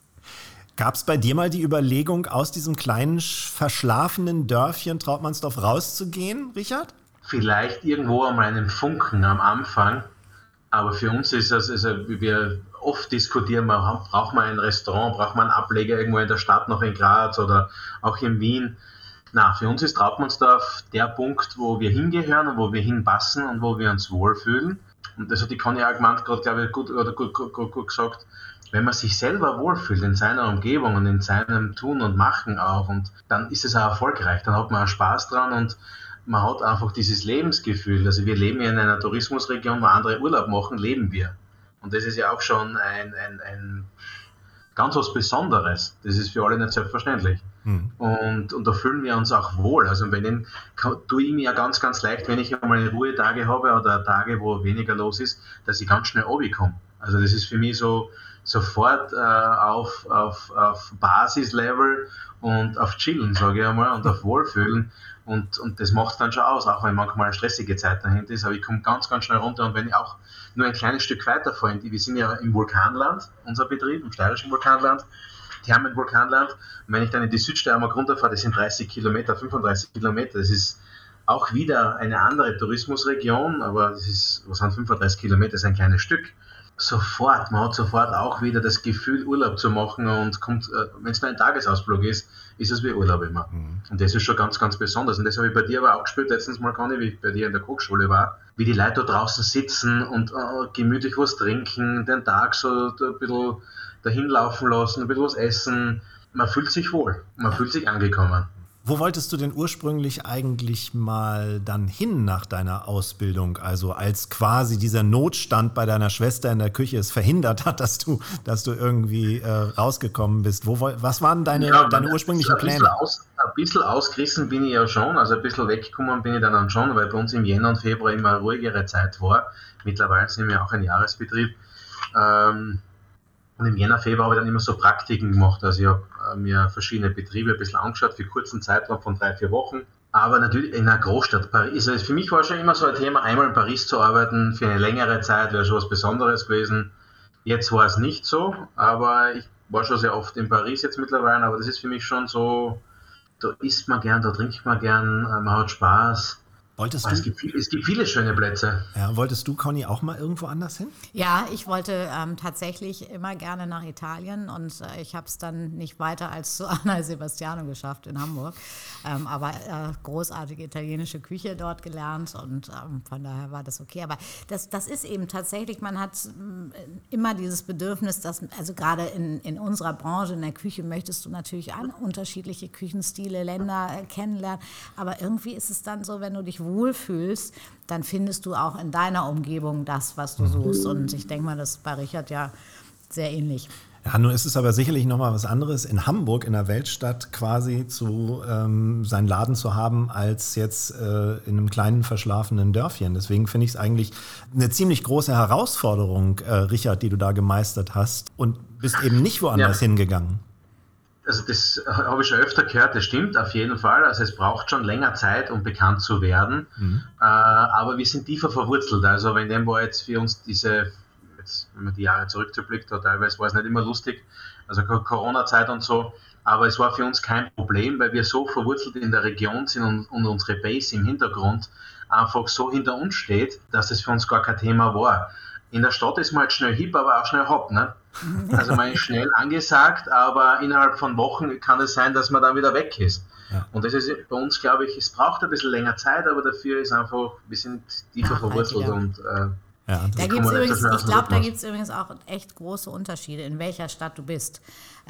Gab es bei dir mal die Überlegung, aus diesem kleinen, verschlafenen Dörfchen Trautmannsdorf rauszugehen, Richard? Vielleicht irgendwo an meinem Funken am Anfang. Aber für uns ist das, also wir oft diskutieren, braucht man ein Restaurant, braucht man einen Ableger irgendwo in der Stadt, noch in Graz oder auch in Wien. Na, für uns ist Trautmannsdorf der Punkt, wo wir hingehören und wo wir hinpassen und wo wir uns wohlfühlen. Und das hat die Conny auch gemeint, gerade, glaube ich, gut, oder gut, gut, gut, gut gesagt. Wenn man sich selber wohlfühlt in seiner Umgebung und in seinem Tun und Machen auch, und dann ist es auch erfolgreich, dann hat man auch Spaß dran und man hat einfach dieses Lebensgefühl. Also wir leben ja in einer Tourismusregion, wo andere Urlaub machen, leben wir. Und das ist ja auch schon ein, ein, ein ganz was Besonderes. Das ist für alle nicht selbstverständlich. Mhm. Und, und da fühlen wir uns auch wohl. Also wenn ich, tue ich mir ja ganz, ganz leicht, wenn ich einmal Ruhetage habe oder Tage, wo weniger los ist, dass ich ganz schnell komme. Also das ist für mich so sofort äh, auf, auf, auf Basislevel und auf Chillen, sage ich einmal, und auf [LAUGHS] Wohlfühlen. Und, und das macht dann schon aus, auch wenn manchmal eine stressige Zeit dahinter ist. Aber ich komme ganz, ganz schnell runter. Und wenn ich auch nur ein kleines Stück weiter fahre, wir sind ja im Vulkanland, unser Betrieb, im steirischen Vulkanland, Thermenvulkanland. Und wenn ich dann in die Südsteiermark runterfahre, das sind 30 Kilometer, 35 Kilometer, das ist auch wieder eine andere Tourismusregion, aber das ist, was sind 35 Kilometer, das ist ein kleines Stück. Sofort, man hat sofort auch wieder das Gefühl, Urlaub zu machen und kommt, äh, wenn es nur ein Tagesausflug ist, ist es wie Urlaub immer. Mhm. Und das ist schon ganz, ganz besonders. Und das habe ich bei dir aber auch gespürt, letztens mal, Conny, wie ich bei dir in der Kochschule war, wie die Leute da draußen sitzen und äh, gemütlich was trinken, den Tag so ein bisschen dahin laufen lassen, ein bisschen was essen. Man fühlt sich wohl, man fühlt sich angekommen. Wo wolltest du denn ursprünglich eigentlich mal dann hin nach deiner Ausbildung? Also als quasi dieser Notstand bei deiner Schwester in der Küche es verhindert hat, dass du, dass du irgendwie äh, rausgekommen bist. Wo, was waren deine, ja, deine ursprünglichen Pläne? Bisschen aus, ein bisschen ausgerissen bin ich ja schon, also ein bisschen weggekommen bin ich dann schon, weil bei uns im Jänner und Februar immer eine ruhigere Zeit war. Mittlerweile sind wir auch ein Jahresbetrieb. Ähm, und im Jänner, Februar habe ich dann immer so Praktiken gemacht. Also ich habe äh, mir verschiedene Betriebe ein bisschen angeschaut für kurzen Zeitraum von drei, vier Wochen. Aber natürlich in einer Großstadt Paris. Also für mich war schon immer so ein Thema, einmal in Paris zu arbeiten für eine längere Zeit wäre schon was Besonderes gewesen. Jetzt war es nicht so, aber ich war schon sehr oft in Paris jetzt mittlerweile, aber das ist für mich schon so, da isst man gern, da trinkt man gern, äh, man hat Spaß. Wolltest du? Es gibt, es gibt, viele schöne Plätze. Ja, wolltest du, Conny, auch mal irgendwo anders hin? Ja, ich wollte ähm, tatsächlich immer gerne nach Italien und äh, ich habe es dann nicht weiter als zu [LAUGHS] Anna Sebastiano geschafft in Hamburg. Ähm, aber äh, großartige italienische Küche dort gelernt und ähm, von daher war das okay. Aber das, das ist eben tatsächlich, man hat äh, immer dieses Bedürfnis, dass, also gerade in, in unserer Branche, in der Küche, möchtest du natürlich an unterschiedliche Küchenstile, Länder äh, kennenlernen. Aber irgendwie ist es dann so, wenn du dich wohlfühlst, dann findest du auch in deiner Umgebung das, was du suchst. Und ich denke mal, das ist bei Richard ja sehr ähnlich. Ja, nun ist es aber sicherlich nochmal was anderes, in Hamburg, in der Weltstadt quasi zu ähm, seinen Laden zu haben, als jetzt äh, in einem kleinen verschlafenen Dörfchen. Deswegen finde ich es eigentlich eine ziemlich große Herausforderung, äh, Richard, die du da gemeistert hast und bist eben nicht woanders ja. hingegangen. Also das habe ich schon öfter gehört, das stimmt auf jeden Fall. Also es braucht schon länger Zeit, um bekannt zu werden. Mhm. Äh, aber wir sind tiefer verwurzelt. Also wenn dem war jetzt für uns diese jetzt, wenn man die Jahre zurückblickt, teilweise war es nicht immer lustig, also Corona-Zeit und so, aber es war für uns kein Problem, weil wir so verwurzelt in der Region sind und, und unsere Base im Hintergrund einfach so hinter uns steht, dass es für uns gar kein Thema war. In der Stadt ist man halt schnell hip, aber auch schnell hopp. Ne? Also man ist schnell angesagt, aber innerhalb von Wochen kann es sein, dass man dann wieder weg ist. Ja. Und das ist bei uns, glaube ich, es braucht ein bisschen länger Zeit, aber dafür ist einfach, wir sind tiefer verwurzelt und äh, ja, da gibt's übrigens, ich glaube, da gibt es übrigens auch echt große Unterschiede, in welcher Stadt du bist.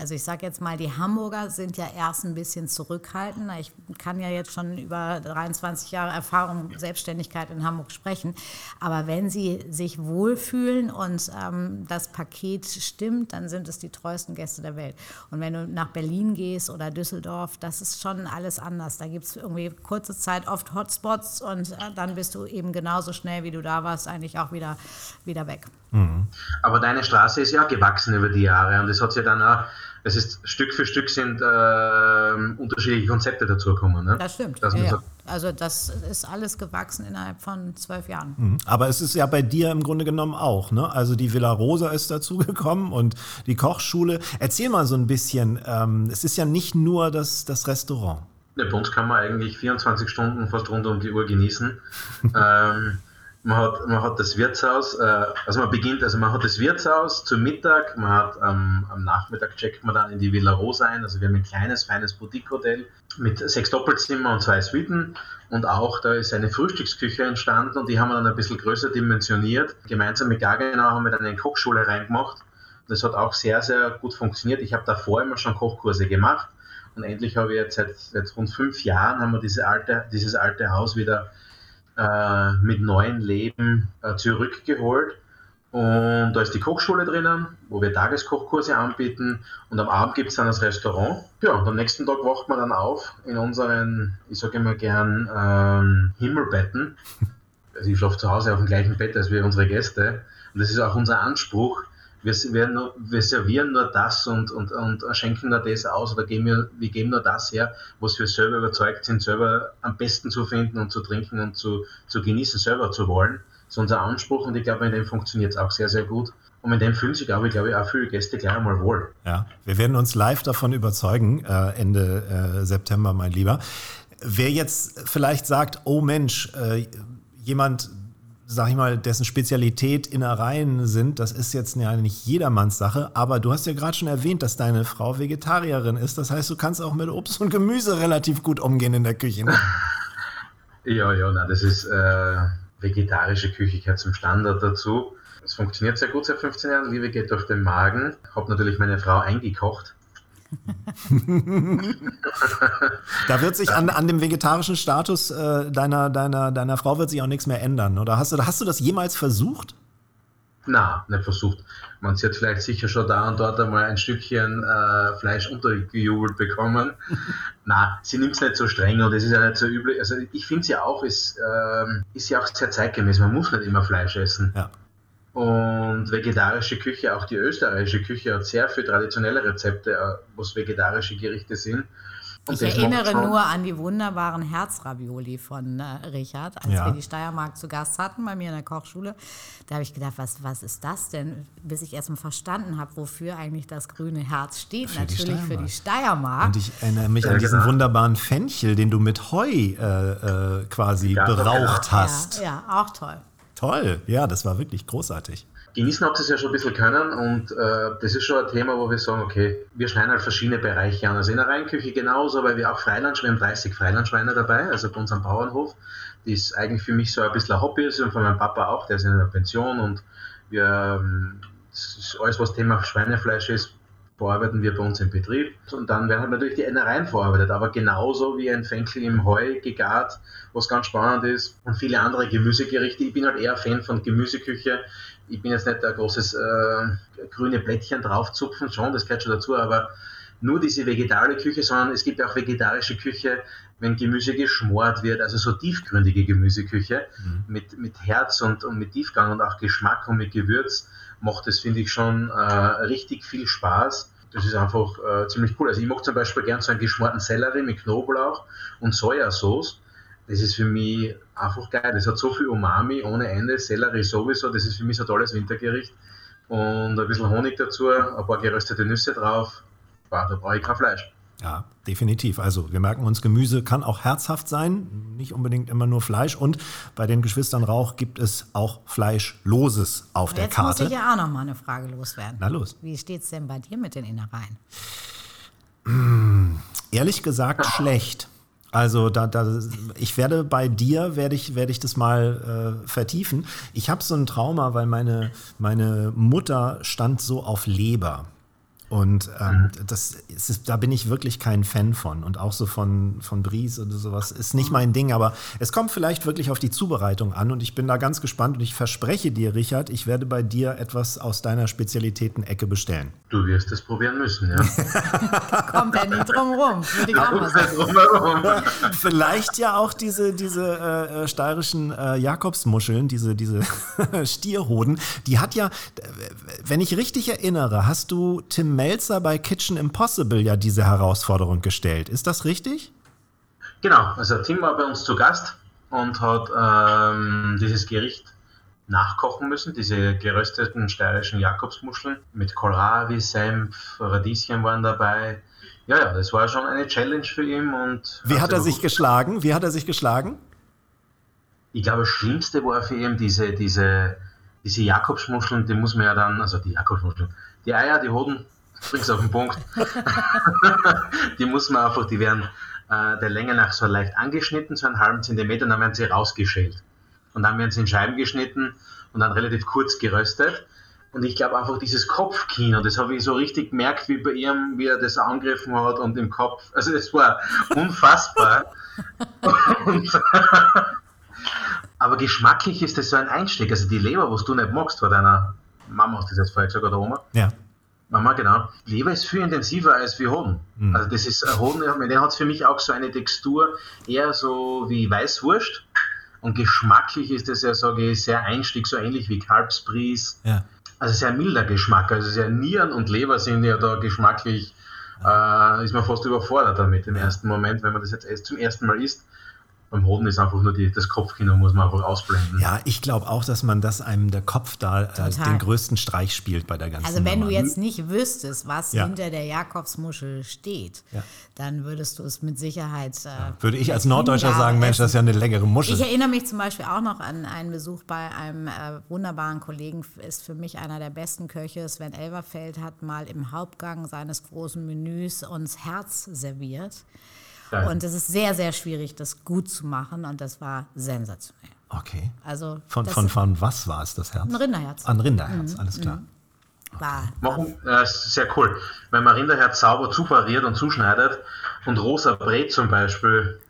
Also ich sage jetzt mal, die Hamburger sind ja erst ein bisschen zurückhaltender. Ich kann ja jetzt schon über 23 Jahre Erfahrung Selbstständigkeit in Hamburg sprechen. Aber wenn sie sich wohlfühlen und ähm, das Paket stimmt, dann sind es die treuesten Gäste der Welt. Und wenn du nach Berlin gehst oder Düsseldorf, das ist schon alles anders. Da gibt es irgendwie kurze Zeit oft Hotspots und äh, dann bist du eben genauso schnell, wie du da warst, eigentlich auch wieder, wieder weg. Mhm. Aber deine Straße ist ja gewachsen über die Jahre und es hat sich dann auch es ist Stück für Stück sind äh, unterschiedliche Konzepte dazugekommen. Ne? Das stimmt. Ja, ja. Also das ist alles gewachsen innerhalb von zwölf Jahren. Mhm. Aber es ist ja bei dir im Grunde genommen auch. Ne? Also die Villa Rosa ist dazugekommen und die Kochschule. Erzähl mal so ein bisschen. Ähm, es ist ja nicht nur das, das Restaurant. Ja, bei uns kann man eigentlich 24 Stunden fast rund um die Uhr genießen. [LAUGHS] ähm, man hat, man hat das Wirtshaus, äh, also man beginnt, also man hat das Wirtshaus zum Mittag, man hat ähm, am Nachmittag checkt man dann in die Villa Rosa ein, also wir haben ein kleines, feines Boutique-Hotel mit sechs Doppelzimmer und zwei Suiten und auch da ist eine Frühstücksküche entstanden und die haben wir dann ein bisschen größer dimensioniert. Gemeinsam mit Gagenau haben wir dann eine Kochschule reingemacht. Das hat auch sehr, sehr gut funktioniert. Ich habe davor immer schon Kochkurse gemacht und endlich habe ich jetzt seit, seit rund fünf Jahren haben wir diese alte, dieses alte Haus wieder äh, mit neuen Leben äh, zurückgeholt. Und da ist die Kochschule drinnen, wo wir Tageskochkurse anbieten. Und am Abend gibt es dann das Restaurant. Ja, und am nächsten Tag wacht man dann auf in unseren, ich sage immer gern, ähm, Himmelbetten. Also ich schlafe zu Hause auf dem gleichen Bett als wir unsere Gäste. Und das ist auch unser Anspruch, wir, wir, nur, wir, servieren nur das und, und, und schenken nur das aus oder geben wir, wir geben nur das her, was wir selber überzeugt sind, selber am besten zu finden und zu trinken und zu, zu genießen, selber zu wollen. Das ist unser Anspruch und ich glaube, in dem funktioniert es auch sehr, sehr gut. Und in dem fühlen sich, glaube ich, glaube ich, auch viele Gäste gleich einmal wohl. Ja, wir werden uns live davon überzeugen, äh, Ende äh, September, mein Lieber. Wer jetzt vielleicht sagt, oh Mensch, äh, jemand, sag ich mal, dessen Spezialität Innereien sind, das ist jetzt ja nicht jedermanns Sache, aber du hast ja gerade schon erwähnt, dass deine Frau Vegetarierin ist. Das heißt, du kannst auch mit Obst und Gemüse relativ gut umgehen in der Küche. Ne? [LAUGHS] Ja, ja, na, das ist äh, vegetarische Küche gehört zum Standard dazu. Es funktioniert sehr gut seit 15 Jahren. Liebe geht durch den Magen. Habe natürlich meine Frau eingekocht [LAUGHS] da wird sich an, an dem vegetarischen Status äh, deiner, deiner, deiner Frau wird sich auch nichts mehr ändern, oder? Hast du, hast du das jemals versucht? Na, nicht versucht. Man hat vielleicht sicher schon da und dort einmal ein Stückchen äh, Fleisch untergejubelt bekommen. [LAUGHS] Na, sie nimmt es nicht so streng und es ist ja nicht so üblich. Also ich finde sie auch, ist, äh, ist ja auch sehr zeitgemäß. Man muss nicht immer Fleisch essen. Ja. Und vegetarische Küche, auch die österreichische Küche hat sehr viele traditionelle Rezepte, äh, was vegetarische Gerichte sind. Und ich erinnere nur an die wunderbaren Herzravioli von äh, Richard, als ja. wir die Steiermark zu Gast hatten bei mir in der Kochschule. Da habe ich gedacht, was, was ist das denn? Bis ich erst mal verstanden habe, wofür eigentlich das grüne Herz steht. Für Natürlich die für die Steiermark. Und ich erinnere mich an diesen genau. wunderbaren Fenchel, den du mit Heu äh, äh, quasi beraucht hast. Ja, ja, auch toll. Toll, ja, das war wirklich großartig. Genießen habt ihr es ja schon ein bisschen können und äh, das ist schon ein Thema, wo wir sagen, okay, wir schneiden halt verschiedene Bereiche an. Also in der Reinküche genauso, weil wir auch Freiland, wir haben 30 Freilandschweine dabei, also bei unserem Bauernhof. Die ist eigentlich für mich so ein bisschen ein Hobby ist und von meinem Papa auch, der ist in der Pension und wir, ähm, alles was Thema Schweinefleisch ist, verarbeiten wir bei uns im Betrieb. Und dann werden halt natürlich die Innereien verarbeitet, aber genauso wie ein Fenkel im Heu gegart, was ganz spannend ist und viele andere Gemüsegerichte. Ich bin halt eher Fan von Gemüseküche, ich bin jetzt nicht ein großes äh, grüne Blättchen draufzupfen, schon, das gehört schon dazu, aber nur diese vegetarische Küche, sondern es gibt auch vegetarische Küche, wenn Gemüse geschmort wird, also so tiefgründige Gemüseküche mhm. mit, mit Herz und, und mit Tiefgang und auch Geschmack und mit Gewürz macht das, finde ich, schon äh, richtig viel Spaß. Das ist einfach äh, ziemlich cool. Also ich mag zum Beispiel gern so einen geschmorten Sellerie mit Knoblauch und Sojasauce. Das ist für mich einfach geil. Das hat so viel Umami ohne Ende. Sellerie sowieso. Das ist für mich so ein tolles Wintergericht. Und ein bisschen Honig dazu, ein paar geröstete Nüsse drauf. Boah, da brauche ich kein Fleisch. Ja, definitiv. Also wir merken uns, Gemüse kann auch herzhaft sein, nicht unbedingt immer nur Fleisch. Und bei den Geschwistern Rauch gibt es auch Fleischloses auf der Jetzt Karte. muss ich ja auch noch mal eine Frage loswerden. Na los. Wie steht es denn bei dir mit den Innereien? Ehrlich gesagt schlecht. Also da, da, ich werde bei dir, werde ich, werde ich das mal äh, vertiefen. Ich habe so ein Trauma, weil meine, meine Mutter stand so auf Leber. Und ähm, das ist, da bin ich wirklich kein Fan von. Und auch so von, von Bries oder sowas ist nicht mein Ding. Aber es kommt vielleicht wirklich auf die Zubereitung an. Und ich bin da ganz gespannt. Und ich verspreche dir, Richard, ich werde bei dir etwas aus deiner Spezialitäten-Ecke bestellen. Du wirst es probieren müssen, ja. [LAUGHS] Kommt ja nicht drum rum. [LAUGHS] Vielleicht ja auch diese, diese äh, äh, steirischen äh, Jakobsmuscheln, diese, diese [LAUGHS] Stierhoden. Die hat ja, äh, wenn ich richtig erinnere, hast du Tim Melzer bei Kitchen Impossible ja diese Herausforderung gestellt. Ist das richtig? Genau, also Tim war bei uns zu Gast und hat ähm, dieses Gericht nachkochen müssen, diese gerösteten steirischen Jakobsmuscheln mit Kohlrabi, Senf, Radieschen waren dabei. Ja, ja, das war schon eine Challenge für ihn und Wie hat er also, sich geschlagen? Wie hat er sich geschlagen? Ich glaube, das Schlimmste war für ihn diese, diese, diese Jakobsmuscheln, die muss man ja dann, also die Jakobsmuscheln, die Eier, die Hoden, bring's auf den Punkt. [LAUGHS] die muss man einfach, die werden äh, der Länge nach so leicht angeschnitten, so einen halben Zentimeter, und dann werden sie rausgeschält. Und dann werden sie in Scheiben geschnitten und dann relativ kurz geröstet. Und ich glaube einfach dieses Kopfkino, das habe ich so richtig gemerkt, wie bei ihm, wie er das angegriffen hat und im Kopf. Also es war unfassbar. [LAUGHS] und, aber geschmacklich ist das so ein Einstieg. Also die Leber, was du nicht magst, vor deiner Mama hast du das jetzt vorher gesagt, oder Oma? Ja. Mama, genau. Leber ist viel intensiver als wie Hoden. Mhm. Also das ist, Hoden, der hat für mich auch so eine Textur, eher so wie Weißwurst. Und geschmacklich ist das ja, sage ich, sehr Einstieg, so ähnlich wie Kalbsbries. Ja. Also sehr milder Geschmack. Also sehr Nieren und Leber sind ja da geschmacklich, äh, ist man fast überfordert damit im ersten Moment, wenn man das jetzt zum ersten Mal isst. Beim Hoden ist einfach nur die, das Kopfkino, muss man einfach ausblenden. Ja, ich glaube auch, dass man das einem der Kopf da äh, den größten Streich spielt bei der ganzen Also wenn du Nummer. jetzt nicht wüsstest, was Ja. hinter der Jakobsmuschel steht, Ja. dann würdest du es mit Sicherheit. Äh, Würde ich als Norddeutscher Ja, sagen, Mensch, das ist ja eine leckere Muschel. Ich erinnere mich zum Beispiel auch noch an einen Besuch bei einem äh, wunderbaren Kollegen, ist für mich einer der besten Köche. Sven Elverfeld hat mal im Hauptgang seines großen Menüs uns Herz serviert. Geil. Und es ist sehr, sehr schwierig, das gut zu machen und das war sensationell. okay. Also Von, von, von was war es, das Herz? ein Rinderherz. An Rinderherz, alles klar. War, Machen, äh, ist sehr cool. Wenn man Rinderherz sauber zupariert und zuschneidet und rosa Brät zum Beispiel,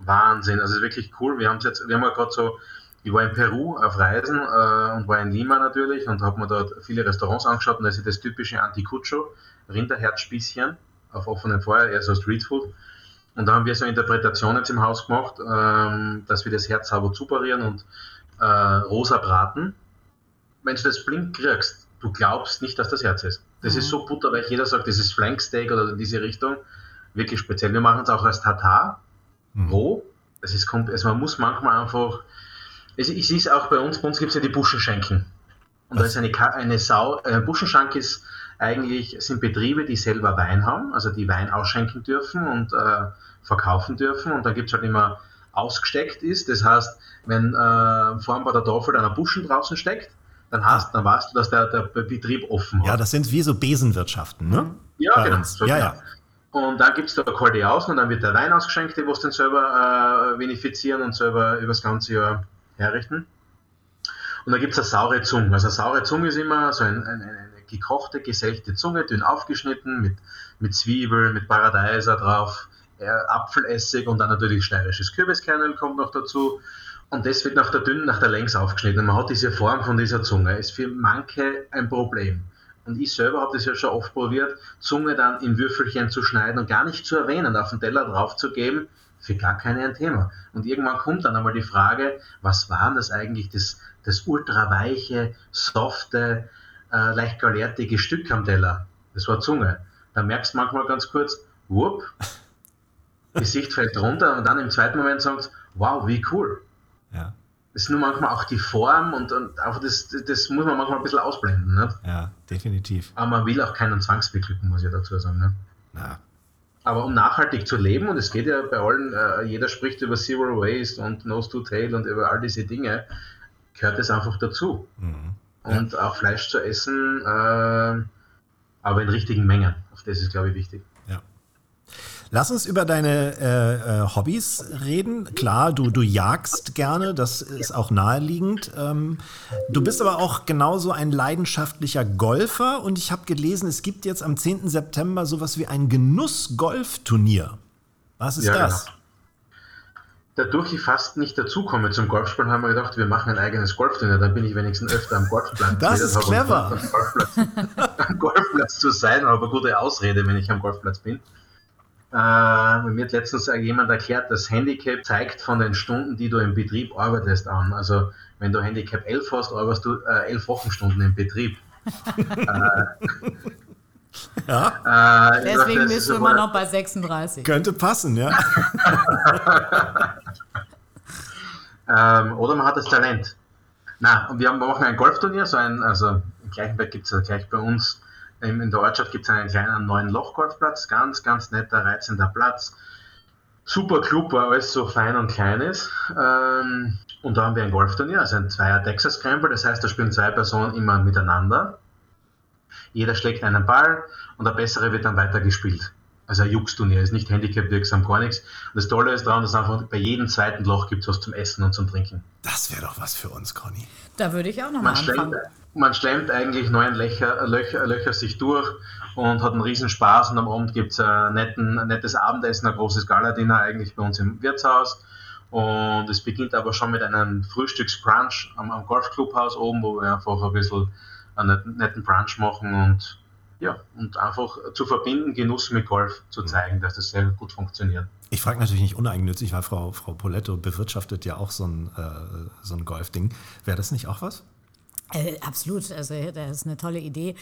Wahnsinn. Also ist wirklich cool. Wir haben jetzt, wir haben ja gerade so, ich war in Peru auf Reisen äh, und war in Lima natürlich und habe mir dort viele Restaurants angeschaut und da ist ja das typische Anticucho, Rinderherzspießchen auf offenem Feuer, eher so Streetfood. Und da haben wir so Interpretationen jetzt im Haus gemacht, ähm, dass wir das Herz sauber zuparieren und äh, rosa braten. Wenn du das blind kriegst, du glaubst nicht, dass das Herz ist. Das ist so butterweich, jeder sagt, das ist Flanksteak oder in diese Richtung. Wirklich speziell. Wir machen es auch als Tatar, roh. Das ist, also man muss manchmal einfach, ich sehe es auch bei uns, bei uns gibt es ja die Buschenschenken. Und da ist eine, eine Sau, äh, Buschenschank ist eigentlich, sind Betriebe, die selber Wein haben, also die Wein ausschenken dürfen und äh, verkaufen dürfen. Und da gibt es halt immer ausgesteckt ist. Das heißt, wenn äh, vorn bei der Tafel einer Buschen draußen steckt, dann, hast, dann weißt du, dass der, der Betrieb offen hat. Ja, das sind wie so Besenwirtschaften, ne? Ja, Bei genau. So, ja, genau. ja. Und dann gibt es da Akkorde aus und dann wird der Wein ausgeschenkt, den wir dann selber äh, vinifizieren und selber über das ganze Jahr herrichten. Und dann gibt es eine saure Zunge. Also eine saure Zunge ist immer so ein, ein, eine gekochte, geselchte Zunge, dünn aufgeschnitten, mit, mit Zwiebel, mit Paradeiser drauf, äh, Apfelessig und dann natürlich steirisches Kürbiskernöl kommt noch dazu. und das wird nach der dünnen, nach der längs aufgeschnitten. Man hat diese Form von dieser Zunge. Ist für manche ein Problem. Und ich selber habe das ja schon oft probiert, Zunge dann in Würfelchen zu schneiden und gar nicht zu erwähnen, auf den Teller draufzugeben, für gar keine ein Thema. Und irgendwann kommt dann einmal die Frage, was war das eigentlich, das, das ultraweiche, softe, äh, leicht galertige Stück am Teller? Das war Zunge. Da merkst du manchmal ganz kurz, wupp, [LAUGHS] Gesicht fällt runter und dann im zweiten Moment sagst wow, wie cool. Ja. Das ist nur manchmal auch die Form und, und auch das, das muss man manchmal ein bisschen ausblenden. Nicht? Ja, definitiv. Aber man will auch keinen Zwangsbeglücken, muss ich dazu sagen. Ne? Na, Aber um nachhaltig zu leben, und es geht ja bei allen, äh, jeder spricht über Zero Waste und Nose to Tail und über all diese Dinge, gehört es einfach dazu. Und auch Fleisch zu essen, äh, aber in richtigen Mengen. Auf das ist, glaube ich, wichtig. ja. Lass uns über deine äh, äh, Hobbys reden. Klar, du, du jagst gerne, das ist auch naheliegend. Ähm, du bist aber auch genauso ein leidenschaftlicher Golfer und ich habe gelesen, es gibt jetzt am 10. September sowas wie ein Genuss-Golf-Turnier. Was ist Ja, das? genau. Dadurch ich fast nicht dazukomme zum Golfspielen, haben wir gedacht, wir machen ein eigenes Golfturnier, dann bin ich wenigstens öfter am Golfplatz. Das ist clever. Am Golfplatz, [LAUGHS] am Golfplatz zu sein, aber gute Ausrede, wenn ich am Golfplatz bin. Äh, mir hat letztens jemand erklärt, das Handicap zeigt von den Stunden, die du im Betrieb arbeitest, an. Also wenn du Handicap 11 hast, arbeitest du äh, 11 Wochenstunden im Betrieb. [LAUGHS] Ja, Äh, dachte, Deswegen bist ist du immer noch bei 36. könnte passen, ja. [LAUGHS] Ähm, oder man hat das Talent. Na, und wir, haben, wir machen ein Golfturnier, so ein, also in Gleichenberg gibt es ja gleich bei uns, in, in der Ortschaft gibt es einen kleinen neuen Loch-Golfplatz, ganz, ganz netter, reizender Platz. Super Club, weil alles so fein und klein ist. Ähm, und da haben wir ein Golfturnier, also ein Zweier Texas Scramble, das heißt, da spielen zwei Personen immer miteinander. Jeder schlägt einen Ball und der Bessere wird dann weitergespielt. Also ein Jux-Turnier, ist nicht handicap-wirksam, gar nichts. Und das Tolle ist daran, dass einfach bei jedem zweiten Loch gibt es was zum Essen und zum Trinken. Das wäre doch was für uns, Conny. Da würde ich auch noch mal Man schlemmt, anfangen. man schlemmt eigentlich neun Löcher, Löcher, Löcher sich durch und hat einen riesen Spaß und am Abend gibt es ein, ein nettes Abendessen, ein großes Galadiner eigentlich bei uns im Wirtshaus. Und es beginnt aber schon mit einem Frühstücksbrunch am, am Golfclubhaus oben, wo wir einfach ein bisschen einen netten, netten Brunch machen und ja, und einfach zu verbinden, Genuss mit Golf zu zeigen, dass das sehr gut funktioniert. Ich frage natürlich nicht uneigennützig, weil Frau, Frau Poletto bewirtschaftet ja auch so ein, äh, so ein Golfding. Wäre das nicht auch was? Äh, absolut, also das ist eine tolle Idee.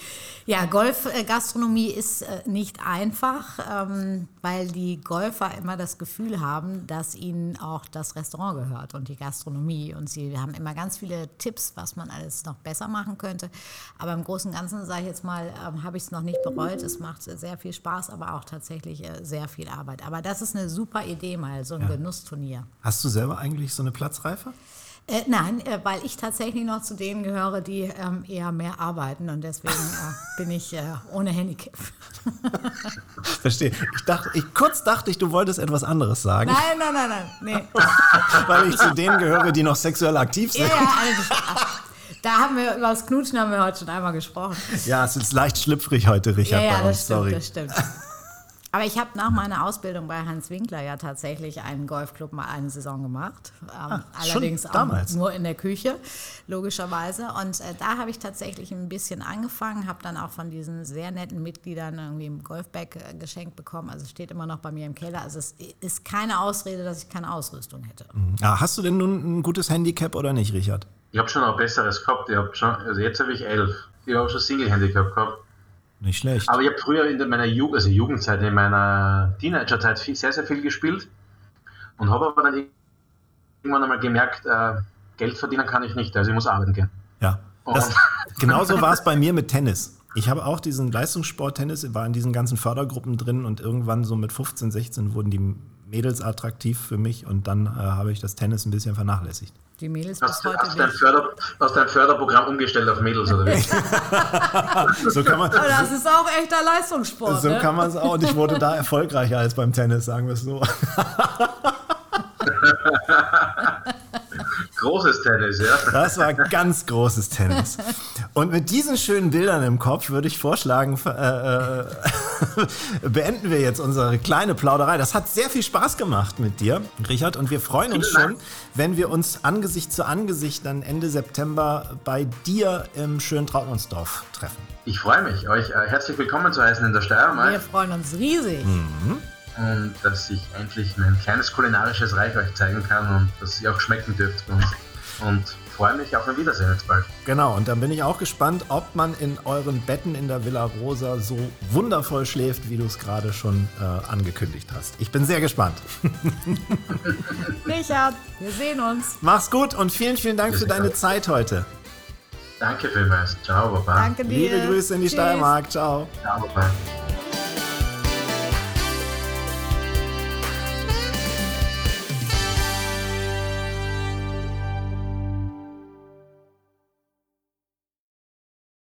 Ja, Golfgastronomie ist äh, nicht einfach, ähm, weil die Golfer immer das Gefühl haben, dass ihnen auch das Restaurant gehört und die Gastronomie. Und sie haben immer ganz viele Tipps, was man alles noch besser machen könnte. Aber im Großen und Ganzen, sage ich jetzt mal, ähm, habe ich es noch nicht bereut. Es macht sehr viel Spaß, aber auch tatsächlich äh, sehr viel Arbeit. Aber das ist eine super Idee mal, so ein Genussturnier. Hast du selber eigentlich so eine Platzreife? Äh, nein, äh, weil ich tatsächlich noch zu denen gehöre, die ähm, eher mehr arbeiten und deswegen äh, [LAUGHS] bin ich äh, ohne Handicap. [LAUGHS] Verstehe. Ich dachte, ich, kurz dachte ich, du wolltest etwas anderes sagen, Nein, nein, nein, nein. Nee. [LAUGHS] weil ich zu denen gehöre, die noch sexuell aktiv Ja, sind. ja, also, ach, da haben wir über das Knutschen haben wir heute schon einmal gesprochen. Ja, es ist leicht schlüpfrig heute, Richard, Ja, ja, das stimmt, Sorry. das stimmt. Aber ich habe nach meiner Ausbildung bei Hans Winkler ja tatsächlich einen Golfclub mal eine Saison gemacht. Ähm, Ah, schon allerdings auch damals? nur in der Küche, logischerweise. Und äh, da habe ich tatsächlich ein bisschen angefangen, habe dann auch von diesen sehr netten Mitgliedern irgendwie ein Golfbag äh, geschenkt bekommen. Also steht immer noch bei mir im Keller. Also es ist keine Ausrede, dass ich keine Ausrüstung hätte. Ah, hast du denn nun ein gutes Handicap oder nicht, Richard? Ich habe schon auch Besseres gehabt. Ich hab schon, also jetzt habe ich elf. Ich habe schon Single-Handicap gehabt. Nicht schlecht. Aber ich habe früher in meiner Jugend, also Jugendzeit, in meiner Teenagerzeit viel, sehr, sehr viel gespielt und habe aber dann irgendwann einmal gemerkt, äh, Geld verdienen kann ich nicht, also ich muss arbeiten gehen. Ja. Das, [LAUGHS] genauso war es bei mir mit Tennis. Ich habe auch diesen Leistungssport-Tennis, war in diesen ganzen Fördergruppen drin und irgendwann so mit 15, 16 wurden die Mädels attraktiv für mich und dann äh, habe ich das Tennis ein bisschen vernachlässigt. Die Mädels bis Hast, du- heute hast, dein nicht. Förder, hast dein Förderprogramm umgestellt auf Mädels oder wie? So kann man Aber das ist auch echter Leistungssport. so ne? kann man es auch. Und ich wurde da erfolgreicher als beim Tennis, sagen wir es so. Großes Tennis, ja. Das war ganz großes Tennis. Und mit diesen schönen Bildern im Kopf würde ich vorschlagen, äh, äh, [LAUGHS] beenden wir jetzt unsere kleine Plauderei. Das hat sehr viel Spaß gemacht mit dir, Richard. Und wir freuen uns schon, wenn wir uns Angesicht zu Angesicht dann Ende September bei dir im schönen Trautmannsdorf treffen. Ich freue mich, euch äh, herzlich willkommen zu heißen in der Steiermark. Wir freuen uns riesig. Mhm. Und dass ich endlich mein kleines kulinarisches Reich euch zeigen kann und dass ihr auch schmecken dürft. Und, und freue mich auf ein Wiedersehen jetzt bald. Genau, und dann bin ich auch gespannt, ob man in euren Betten in der Villa Rosa so wundervoll schläft, wie du es gerade schon äh, angekündigt hast. Ich bin sehr gespannt. [LAUGHS] Richard, wir sehen uns. Mach's gut und vielen, vielen Dank für deine Zeit heute. Danke vielmals. Ciao, Papa. Danke dir. Liebe Grüße in die Tschüss. Steiermark. Ciao. Ciao, Papa.